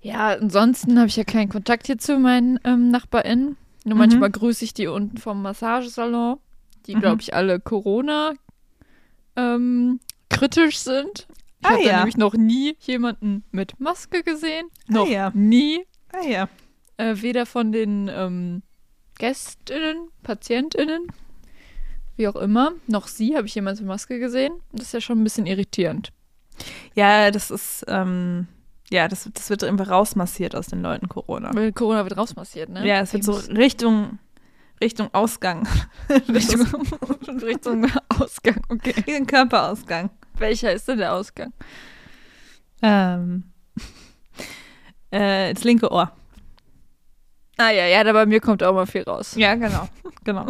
A: Ja, ansonsten habe ich ja keinen Kontakt hier zu meinen ähm, NachbarInnen. Nur
B: Mhm.
A: manchmal grüße ich die unten vom Massagesalon, die,
B: Mhm.
A: glaube ich, alle Corona ähm, kritisch sind. Ich
B: Ah,
A: habe
B: ja.
A: nämlich noch nie jemanden mit Maske gesehen. Noch
B: ja.
A: nie.
B: Ah ja.
A: Äh, weder von den ähm, GästInnen, PatientInnen, wie auch immer, noch sie habe ich jemals mit Maske gesehen. Das ist ja schon ein bisschen irritierend.
B: Ja, das ist, ähm, ja, das, das wird einfach rausmassiert aus den Leuten Corona.
A: Weil Corona wird rausmassiert, ne?
B: Ja, es wird so Richtung, Richtung Ausgang.
A: Richtung, Richtung Ausgang, okay.
B: Richtung Körperausgang.
A: Welcher ist denn der Ausgang?
B: Ähm, äh, das linke Ohr.
A: Ah ja, ja, da bei mir kommt auch mal viel raus.
B: Ja, genau. genau.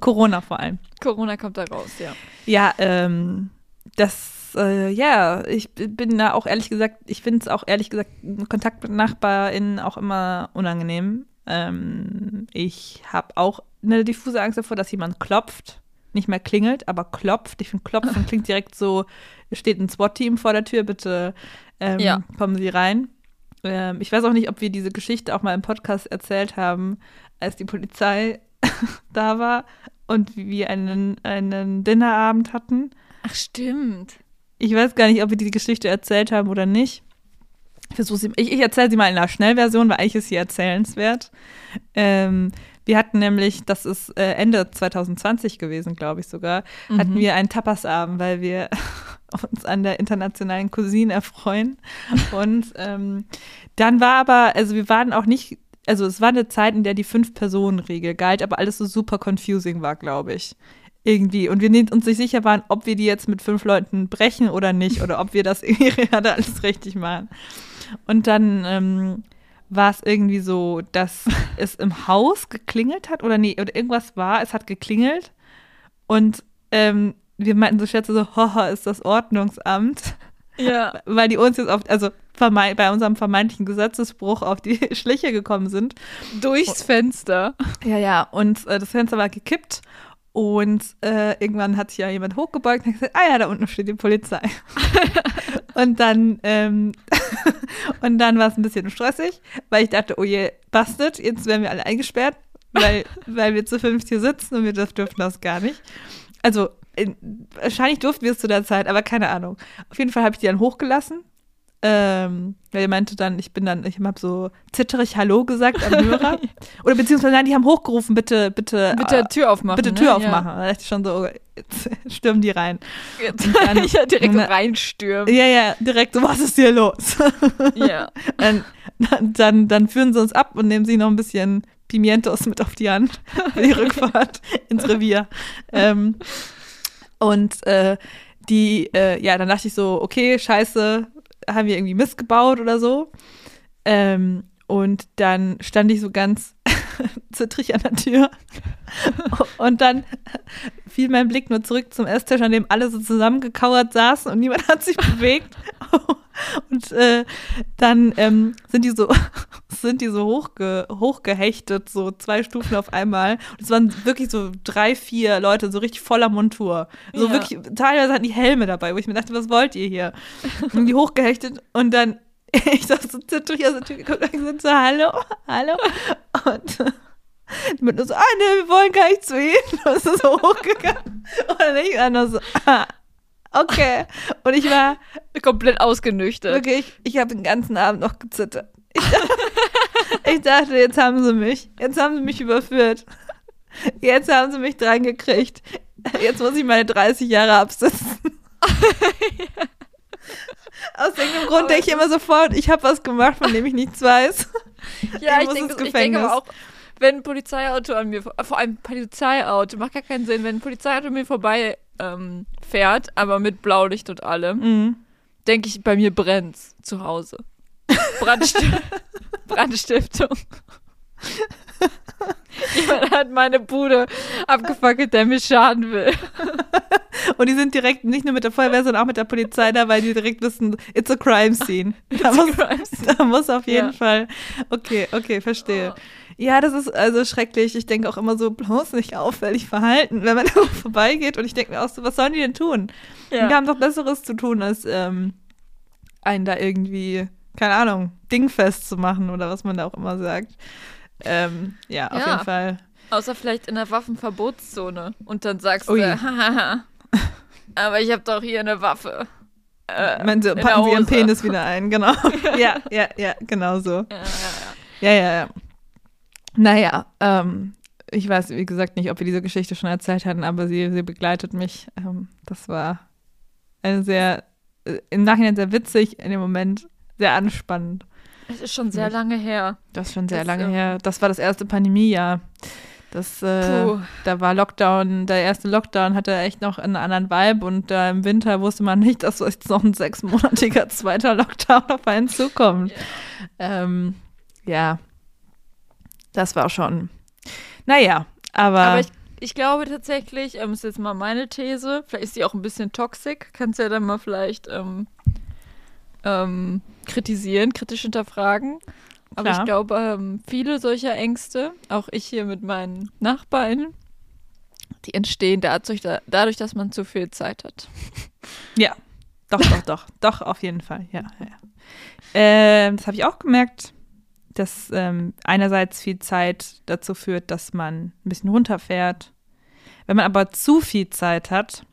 B: Corona vor allem.
A: Corona kommt da raus, ja.
B: Ja, ähm, das, äh, ja, ich bin da auch ehrlich gesagt, ich finde es auch ehrlich gesagt, Kontakt mit NachbarInnen auch immer unangenehm. Ähm, ich habe auch eine diffuse Angst davor, dass jemand klopft, nicht mehr klingelt, aber klopft. Ich finde, klopfen klingt direkt so, es steht ein SWAT-Team vor der Tür, bitte ähm,
A: Ja.
B: kommen Sie rein. Ähm, ich weiß auch nicht, ob wir diese Geschichte auch mal im Podcast erzählt haben, als die Polizei da war und wir einen, einen Dinnerabend hatten.
A: Ach, stimmt.
B: Ich weiß gar nicht, ob wir die Geschichte erzählt haben oder nicht. Ich sie, ich, ich erzähle sie mal in einer Schnellversion, weil eigentlich ist sie erzählenswert. Ähm, wir hatten nämlich, das ist äh, Ende 2020 gewesen, glaube ich sogar, hatten wir einen Tapasabend, weil wir uns an der internationalen Cousine erfreuen. Und ähm, dann war aber, also wir waren auch nicht, also es war eine Zeit, in der die Fünf-Personen-Regel galt, aber alles so super confusing war, glaube ich. Irgendwie. Und wir uns nicht sicher waren, ob wir die jetzt mit fünf Leuten brechen oder nicht, oder ob wir das irgendwie alles richtig machen. Und dann ähm, war es irgendwie so, dass es im Haus geklingelt hat, oder nee, oder irgendwas war, es hat geklingelt. Und ähm, wir meinten so Schätze so, haha, ist das Ordnungsamt
A: Ja.
B: weil die uns jetzt auf, also bei unserem vermeintlichen Gesetzesbruch auf die Schliche gekommen sind.
A: Durchs Fenster.
B: Ja, ja, und äh, das Fenster war gekippt und äh, irgendwann hat sich ja jemand hochgebeugt und hat gesagt, ah ja, da unten steht die Polizei. und dann, ähm, und dann war es ein bisschen stressig, weil ich dachte, oh je, bastet, jetzt werden wir alle eingesperrt, weil, weil wir zu fünft hier sitzen und wir das dürften das gar nicht. Also, in, wahrscheinlich durften wir es zu der Zeit, aber keine Ahnung. Auf jeden Fall habe ich die dann hochgelassen. Ähm, weil er meinte dann, ich bin dann, ich habe so zitterig Hallo gesagt am Hörer. Oder beziehungsweise, nein, die haben hochgerufen, bitte, bitte.
A: Bitte
B: äh,
A: Tür aufmachen.
B: bitte
A: ne?
B: Tür
A: Ja.
B: aufmachen. Da dachte ich schon so, oh, jetzt stürmen die rein.
A: Jetzt
B: Und dann-
A: ja, direkt
B: Na-
A: reinstürmen.
B: Ja, ja, direkt so, was ist hier los?
A: Ja.
B: dann, dann, dann führen sie uns ab und nehmen sie noch ein bisschen Pimientos mit auf die Hand für die Rückfahrt ins Revier. Ähm, und äh, die, äh, ja, dann dachte ich so, okay, scheiße, haben wir irgendwie Mist gebaut oder so. Ähm, und dann stand ich so ganz zittrig an der Tür. Und dann fiel mein Blick nur zurück zum Esstisch, an dem alle so zusammengekauert saßen und niemand hat sich bewegt. Und äh, dann ähm, sind die so, sind die so hochge, hochgehechtet, so zwei Stufen auf einmal. Und es waren wirklich so drei, vier Leute, so richtig voller Montur. So
A: Ja.
B: wirklich, teilweise hatten die Helme dabei, wo ich mir dachte, was wollt ihr hier? Und die hochgehechtet und dann, ich saß so zittrig aus der Tür geguckt und gesagt so, hallo, hallo. Und mit nur so, ah, nee, wir wollen gar nicht zu ihnen. Und ist so hochgegangen. Und dann ich war nur so, ah, okay. Und ich war,
A: Komplett ausgenüchtert.
B: Wirklich, ich habe den ganzen Abend noch gezittert. Ich dachte, ich dachte, jetzt haben sie mich. Jetzt haben sie mich überführt. Jetzt haben sie mich dran gekriegt. Jetzt muss ich meine 30 Jahre absitzen. Aus irgendeinem Grund
A: Aber
B: denke ich immer sofort, ich habe was gemacht, von dem ich nichts weiß.
A: Ja,
B: Ich
A: denke, ich denke aber auch, wenn ein Polizeiauto an mir, vor allem Polizeiauto, macht gar keinen Sinn, wenn ein Polizeiauto mir vorbei ähm, fährt, aber mit Blaulicht und allem,
B: Mhm.
A: denke ich, bei mir brennt's zu Hause. Brandst Brandstiftung. Jemand hat meine Bude abgefackelt, der mir schaden will.
B: Und die sind direkt nicht nur mit der Feuerwehr, sondern auch mit der Polizei da, weil die direkt wissen, it's a crime scene. Da muss, da muss auf jeden
A: Ja.
B: Fall. Okay, okay, verstehe. Ja, das ist also schrecklich. Ich denke auch immer so, bloß nicht auffällig verhalten, wenn man da vorbeigeht. Und ich denke mir auch so, was sollen die denn tun? Die
A: Ja.
B: haben doch Besseres zu tun, als ähm, einen da irgendwie, keine Ahnung, dingfest zu machen oder was man da auch immer sagt. Ähm, ja, auf
A: Ja.
B: jeden Fall.
A: Außer vielleicht in der Waffenverbotszone. Und dann sagst
B: Ui.
A: du, hahaha, aber ich habe doch hier eine Waffe. Äh, der
B: packen sie ihren. Penis wieder ein, genau. ja, ja, ja, genau so.
A: Ja, ja, ja.
B: Ja, ja, ja. Naja, ähm, ich weiß, wie gesagt, nicht, ob wir diese Geschichte schon erzählt hatten, aber sie, sie begleitet mich. Ähm, das war eine sehr, äh, im Nachhinein sehr witzig, in dem Moment sehr anspannend.
A: Es ist schon sehr lange her.
B: Das ist schon sehr
A: Das,
B: lange
A: ähm,
B: her. Das war das erste Pandemiejahr. Das, äh, da war Lockdown, der erste Lockdown hatte echt noch einen anderen Vibe und da im Winter wusste man nicht, dass jetzt noch ein sechsmonatiger zweiter Lockdown auf einen zukommt. Ähm, ja, das war schon. Naja, aber,
A: Aber ich, ich glaube tatsächlich, ähm, ist jetzt mal meine These, vielleicht ist die auch ein bisschen toxisch, kannst ja dann mal vielleicht ähm, ähm, kritisieren, kritisch hinterfragen. Aber
B: Klar.
A: ich glaube, ähm, viele solcher Ängste, auch ich hier mit meinen Nachbarn, die entstehen dadurch, dadurch, dass man zu viel Zeit hat.
B: ja, doch, doch, doch, doch, auf jeden Fall, ja. ja. Ähm, das habe ich auch gemerkt, dass ähm, einerseits viel Zeit dazu führt, dass man ein bisschen runterfährt. Wenn man aber zu viel Zeit hat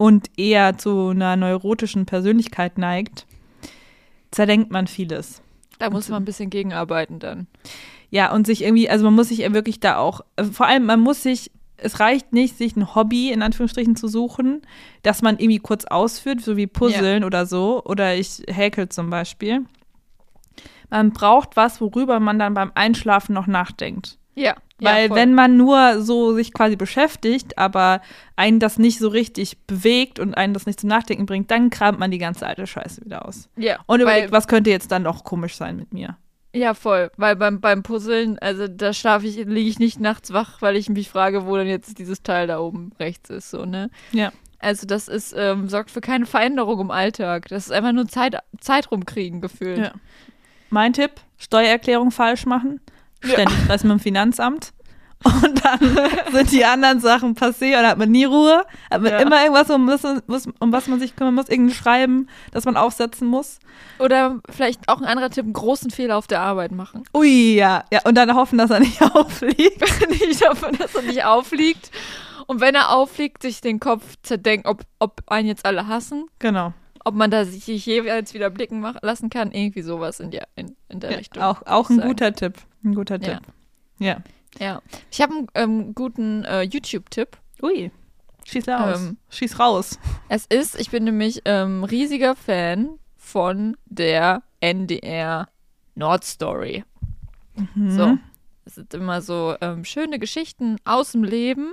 B: und eher zu einer neurotischen Persönlichkeit neigt, zerdenkt man vieles.
A: Da muss man ein bisschen gegenarbeiten dann.
B: Ja, und sich irgendwie, also man muss sich ja wirklich da auch, äh, vor allem man muss sich, es reicht nicht, sich ein Hobby in Anführungsstrichen zu suchen, das man irgendwie kurz ausführt, so wie Puzzeln oder so, oder ich häkel zum Beispiel. Man braucht was, worüber man dann beim Einschlafen noch nachdenkt.
A: Ja.
B: Weil
A: ja,
B: wenn man nur so sich quasi beschäftigt, aber einen das nicht so richtig bewegt und einen das nicht zum Nachdenken bringt, dann kramt man die ganze alte Scheiße wieder aus.
A: ja,
B: Und überlegt, was könnte jetzt dann noch komisch sein mit mir?
A: Ja, voll. Weil beim, beim Puzzeln, also da schlafe ich, liege ich nicht nachts wach, weil ich mich frage, wo denn jetzt dieses Teil da oben rechts ist, so, ne?
B: Ja.
A: Also das ist, ähm, sorgt für keine Veränderung im Alltag. Das ist einfach nur Zeit, Zeit rumkriegen gefühlt.
B: Ja. Mein Tipp, Steuererklärung falsch machen.
A: Ja.
B: Ständig Stress mit dem Finanzamt. Und dann sind die anderen Sachen passé und hat man nie Ruhe. Hat man
A: Ja.
B: immer irgendwas, um, was- um was man sich kümmern muss. Irgendein Schreiben, das man aufsetzen muss.
A: Oder vielleicht auch ein anderer Tipp, einen großen Fehler auf der Arbeit machen.
B: Ui, ja. Ja, und dann hoffen, dass er nicht auffliegt.
A: ich hoffe, dass er nicht auffliegt. Und wenn er auffliegt, sich den Kopf zerdenkt, ob, ob einen jetzt alle hassen
B: Genau.
A: ob man da sich jeweils wieder blicken lassen kann. Irgendwie sowas in der, in, in der
B: Ja,
A: Richtung.
B: auch auch ein
A: ich
B: guter Tipp. Ein guter
A: Ja.
B: Tipp. Ja.
A: Ja. Ich habe einen ähm, guten äh, YouTube-Tipp.
B: Ui. Schieß raus.
A: Ähm,
B: Schieß raus.
A: Es ist, ich bin nämlich ähm, riesiger Fan von der NDR Nordstory.
B: Mhm.
A: So. Es sind immer so ähm, schöne Geschichten aus dem Leben,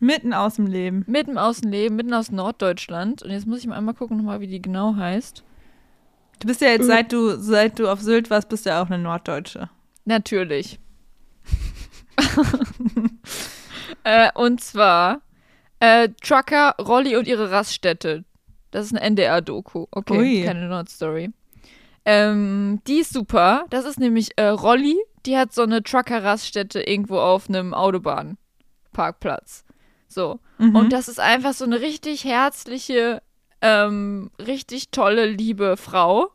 B: Mitten aus dem Leben.
A: mitten aus dem Leben, mitten aus Norddeutschland. Und jetzt muss ich mal einmal gucken, nochmal, wie die genau heißt.
B: Du bist ja jetzt,
A: Mhm.
B: seit du, seit du auf Sylt warst, bist du ja auch eine Norddeutsche.
A: Natürlich. äh, und zwar äh, Trucker, Rolli und ihre Raststätte. Das ist eine NDR-Doku. Okay,
B: Ui.
A: keine Nordstory. Ähm, die ist super. Das ist nämlich äh, Rolli. Die hat so eine Trucker-Raststätte irgendwo auf einem Autobahnparkplatz. So.
B: Mhm.
A: Und das ist einfach so eine richtig herzliche, ähm, richtig tolle, liebe Frau,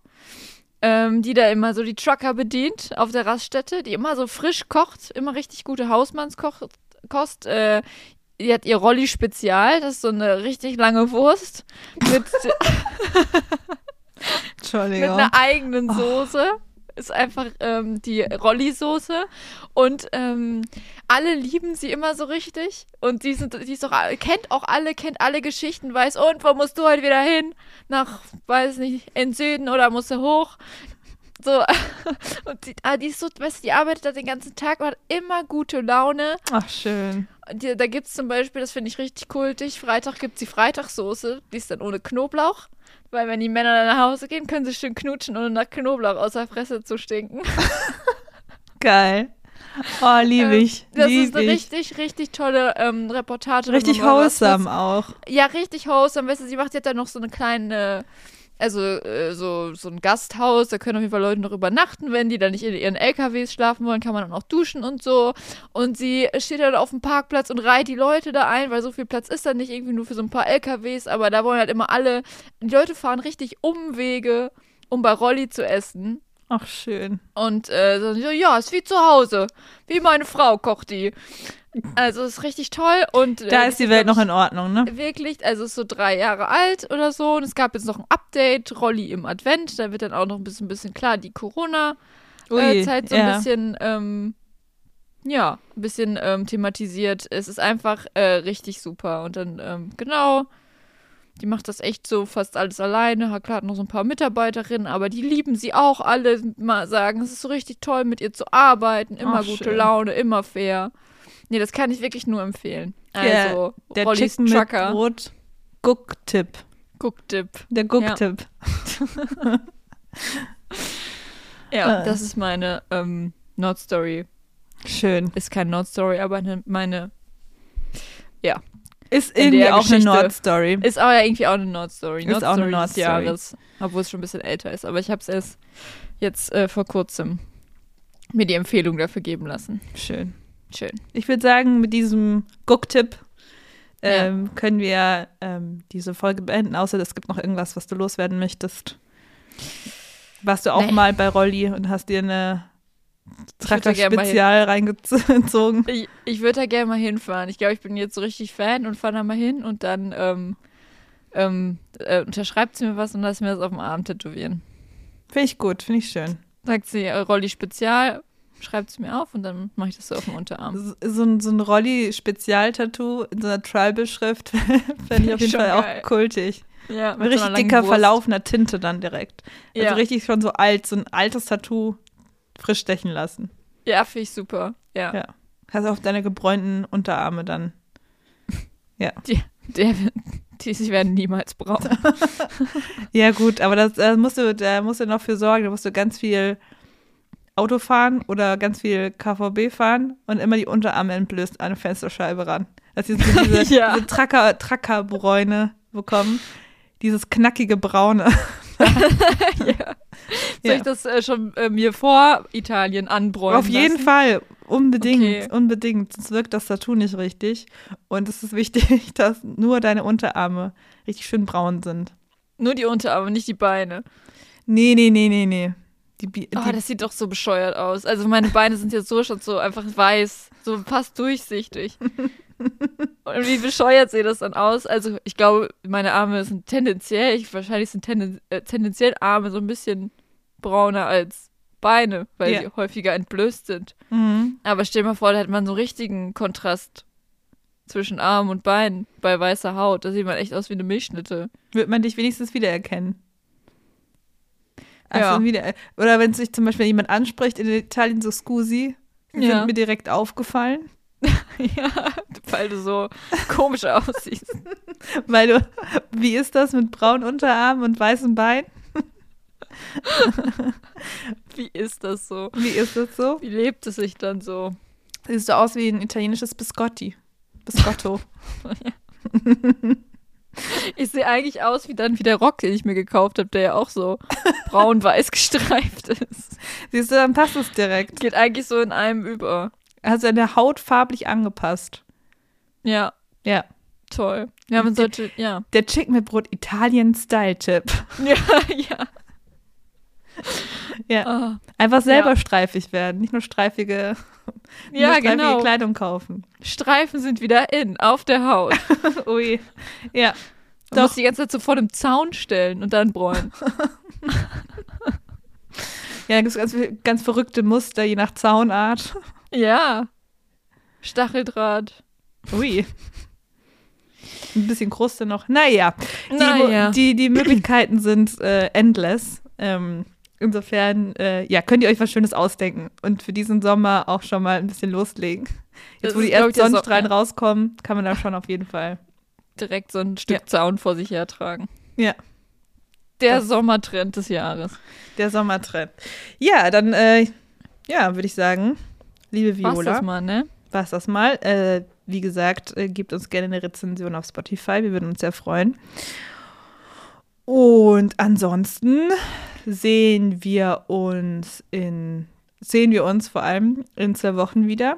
A: ähm, die da immer so die Trucker bedient auf der Raststätte, die immer so frisch kocht, immer richtig gute Hausmannskost. Äh, die hat ihr Rolli Spezial, das ist so eine richtig lange Wurst mit, mit einer eigenen Soße. Ist einfach ähm, die Rolli-Soße. Und ähm, alle lieben sie immer so richtig. Und die, sind, die ist auch, kennt auch alle, kennt alle Geschichten, weiß, und wo musst du heute wieder hin? Nach, weiß nicht, in den Süden oder musst du hoch? So, und die, ah, die ist so, weißt du, die arbeitet da den ganzen Tag und hat immer gute Laune.
B: Ach, schön.
A: Die, da gibt es zum Beispiel, das finde ich richtig kultig, Freitag gibt es die Freitagssoße, die ist dann ohne Knoblauch. Weil wenn die Männer dann nach Hause gehen, können sie schön knutschen, ohne nach Knoblauch aus der Fresse zu stinken.
B: Geil. Oh, liebe
A: Ähm,
B: ich.
A: Das
B: lieb
A: ist eine
B: ich.
A: richtig, richtig tolle ähm, Reportage.
B: Richtig wholesome auch.
A: Ja, richtig wholesome. Weißt du, sie macht jetzt dann noch so eine kleine, also äh, so, so ein Gasthaus, da können auf jeden Fall Leute noch übernachten, wenn die dann nicht in ihren LKWs schlafen wollen, kann man dann auch duschen und so. Und sie steht dann auf dem Parkplatz und reiht die Leute da ein, weil so viel Platz ist da nicht irgendwie nur für so ein paar LKWs, aber da wollen halt immer alle, die Leute fahren richtig Umwege, um bei Rolli zu essen.
B: Ach, schön.
A: Und äh, so, so, ja, ist wie zu Hause. Wie meine Frau kocht die. Also ist richtig toll. Und, äh,
B: Da
A: das
B: ist die Welt noch in Ordnung, ne?
A: ich, Wirklich, also ist so drei Jahre alt oder so. Und es gab jetzt noch ein Update, Rolli im Advent. Da wird dann auch noch ein bisschen, bisschen klar die Corona-Zeit
B: Ui,
A: so ein
B: ja.
A: bisschen, ähm, ja, ein bisschen ähm, thematisiert. Es ist einfach äh, richtig super. Und dann, ähm, genau, die macht das echt so fast alles alleine. Hat klar noch so ein paar Mitarbeiterinnen, aber die lieben sie auch alle. Mal sagen, es ist so richtig toll, mit ihr zu arbeiten. Immer
B: Ach,
A: gute
B: schön.
A: Laune, immer fair. Nee, das kann ich wirklich nur empfehlen.
B: Der-
A: Also,
B: Der
A: Rollis
B: Chicken mit
A: Trucker.
B: Brot. Guck-Tipp.
A: Gucktipp.
B: Der Guck-Tipp.
A: Ja,
B: Äh.
A: das ist meine ähm, Nordstory.
B: Schön.
A: Ist kein Nordstory, aber eine, meine.
B: Ist
A: In
B: irgendwie
A: der
B: auch eine
A: Geschichte-
B: Nordstory.
A: Ist aber irgendwie auch eine Nordstory.
B: Ist auch eine
A: Nordstory. Jahres. Obwohl es schon ein bisschen älter ist. Aber ich habe es erst jetzt äh, vor kurzem mir die Empfehlung dafür geben lassen.
B: Schön.
A: Schön.
B: Ich würde sagen, mit diesem Guck-Tipp ähm, können wir ähm, diese Folge beenden, außer es gibt noch irgendwas, was du loswerden möchtest. Warst du auch
A: Nee.
B: mal bei Rolli und hast dir eine
A: Ich würd da gern mal hin.
B: Spezial reingezogen?
A: Ich, ich würde da gerne mal hinfahren. Ich glaube, ich bin jetzt so richtig Fan und fahre da mal hin und dann ähm, ähm, äh, unterschreibt sie mir was und lass mir das auf dem Arm tätowieren.
B: Finde ich gut, finde ich schön.
A: Sagt sie, äh, Rolli Spezial, schreibt sie mir auf und dann mache ich das so auf dem Unterarm.
B: So, so ein, so ein Rolli-Spezial-Tattoo in so einer Tribal-Schrift fände ich auf jeden Fall
A: geil.
B: auch kultig.
A: Ja,
B: Mit richtig dicker, verlaufener Tinte dann direkt. Also
A: Ja,
B: richtig schon so alt, so ein altes Tattoo frisch stechen lassen.
A: ja finde ich super. Ja.
B: Ja. Hast auf deine gebräunten Unterarme dann.
A: Der, die sie werden niemals brauchen.
B: Ja, gut, aber das äh, musst du, da musst du noch für sorgen. Da musst du ganz viel Auto fahren oder ganz viel KVB fahren und immer die Unterarme entblößt an eine Fensterscheibe ran. Dass sie so diese,
A: Ja.
B: diese Tracker, Trackerbräune bekommen. Dieses knackige Braune.
A: ja. Soll
B: Ja.
A: ich das äh, schon äh, mir vor Italien anbräunen
B: Auf jeden
A: lassen?
B: Fall. Unbedingt,
A: Okay.
B: unbedingt. Sonst wirkt das Tattoo nicht richtig. Und es ist wichtig, dass nur deine Unterarme richtig schön braun sind.
A: Nur die Unterarme, nicht die Beine.
B: Nee, nee, nee, nee, nee. Die,
A: Oh,
B: die,
A: das sieht doch so bescheuert aus. Also meine Beine sind jetzt so schon so einfach weiß, so fast durchsichtig. Und wie bescheuert sieht das dann aus? Also, ich glaube, meine Arme sind tendenziell, ich, wahrscheinlich sind tenden, äh, tendenziell Arme so ein bisschen brauner als Beine, weil
B: Ja.
A: sie häufiger entblößt sind.
B: Mhm.
A: Aber stell dir mal vor, da hat man so einen richtigen Kontrast zwischen Arm und Bein bei weißer Haut. Da sieht man echt aus wie eine Milchschnitte.
B: Wird man dich wenigstens wiedererkennen? Ach
A: Ja.
B: wieder, oder wenn sich zum Beispiel jemand anspricht in Italien, so Scusi,
A: Ja.
B: sind mir direkt aufgefallen,
A: ja, weil du so komisch aussiehst.
B: weil du, wie ist das mit braunen Unterarmen und weißem Bein?
A: Wie ist das so?
B: Wie ist das so?
A: Wie lebt es sich dann so?
B: Siehst du aus wie ein italienisches Biscotti. Biscotto.
A: Ich sehe eigentlich aus wie dann wie der Rock, den ich mir gekauft habe, der ja auch so braun-weiß gestreift ist.
B: Siehst du, dann passt es direkt.
A: Geht eigentlich so in einem über.
B: Hast deine Haut farblich angepasst.
A: Ja,
B: Ja.
A: toll. Ja, man sollte, ja.
B: Der Chick mit Brot Italien-Style-Tipp.
A: Ja, ja.
B: Ja.
A: Ah.
B: Einfach selber
A: Ja.
B: streifig werden, nicht nur streifige, nur
A: Ja,
B: streifige
A: genau.
B: Kleidung kaufen.
A: Streifen sind wieder in, auf der Haut.
B: Ui. Ja.
A: Du
B: Doch.
A: musst die ganze Zeit so vor dem Zaun stellen und dann bräunen.
B: Ja, da gibt es ganz, ganz verrückte Muster, je nach Zaunart.
A: Ja. Stacheldraht.
B: Ui. Ein bisschen Kruste noch. Naja, die,
A: Naja.
B: die, die Möglichkeiten sind äh, endless. Ähm, insofern, äh, ja, könnt ihr euch was Schönes ausdenken und für diesen Sommer auch schon mal ein bisschen loslegen.
A: Das
B: Jetzt, wo die ersten
A: So-
B: Sonnenstrahlen
A: ja.
B: rauskommen, kann man da schon auf jeden Fall.
A: Direkt so ein Stück
B: Ja.
A: Zaun vor sich hertragen.
B: Ja.
A: Der
B: Das-
A: Sommertrend des Jahres.
B: Der Sommertrend. Ja, dann, äh, ja, würde ich sagen, liebe Viola.
A: das mal, ne?
B: war's das mal. Äh, wie gesagt, äh, gebt uns gerne eine Rezension auf Spotify. Wir würden uns sehr freuen. Und ansonsten sehen wir uns in sehen wir uns vor allem in zwei Wochen wieder,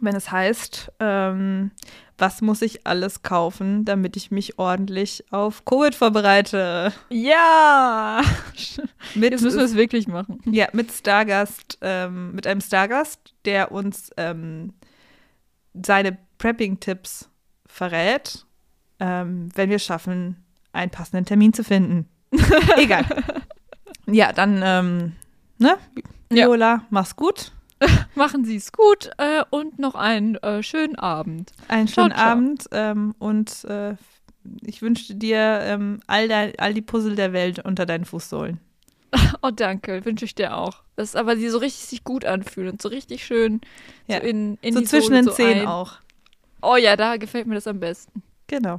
B: wenn es heißt, ähm, was muss ich alles kaufen, damit ich mich ordentlich auf Covid vorbereite.
A: Ja!
B: Mit,
A: Jetzt müssen wir es wirklich machen.
B: ja, mit Stargast, ähm, mit einem Stargast, der uns ähm, seine Prepping-Tipps verrät, ähm, wenn wir schaffen, einen passenden Termin zu finden. Egal. Ja, dann, ähm, ne?
A: Ja.
B: Viola, mach's gut.
A: Machen Sie es gut äh, und noch einen äh, schönen Abend.
B: Einen schönen
A: ciao.
B: Abend ähm, und äh, ich wünsche dir ähm, all, dein, all die Puzzle der Welt unter deinen Fußsohlen.
A: Oh, danke. Wünsche ich dir auch. Das ist aber die so richtig sich gut anfühlen und so richtig schön
B: Ja.
A: so in, in
B: so
A: die
B: zwischen
A: Sohle
B: den
A: so
B: Zehen auch.
A: Oh ja, da gefällt mir das am besten.
B: Genau.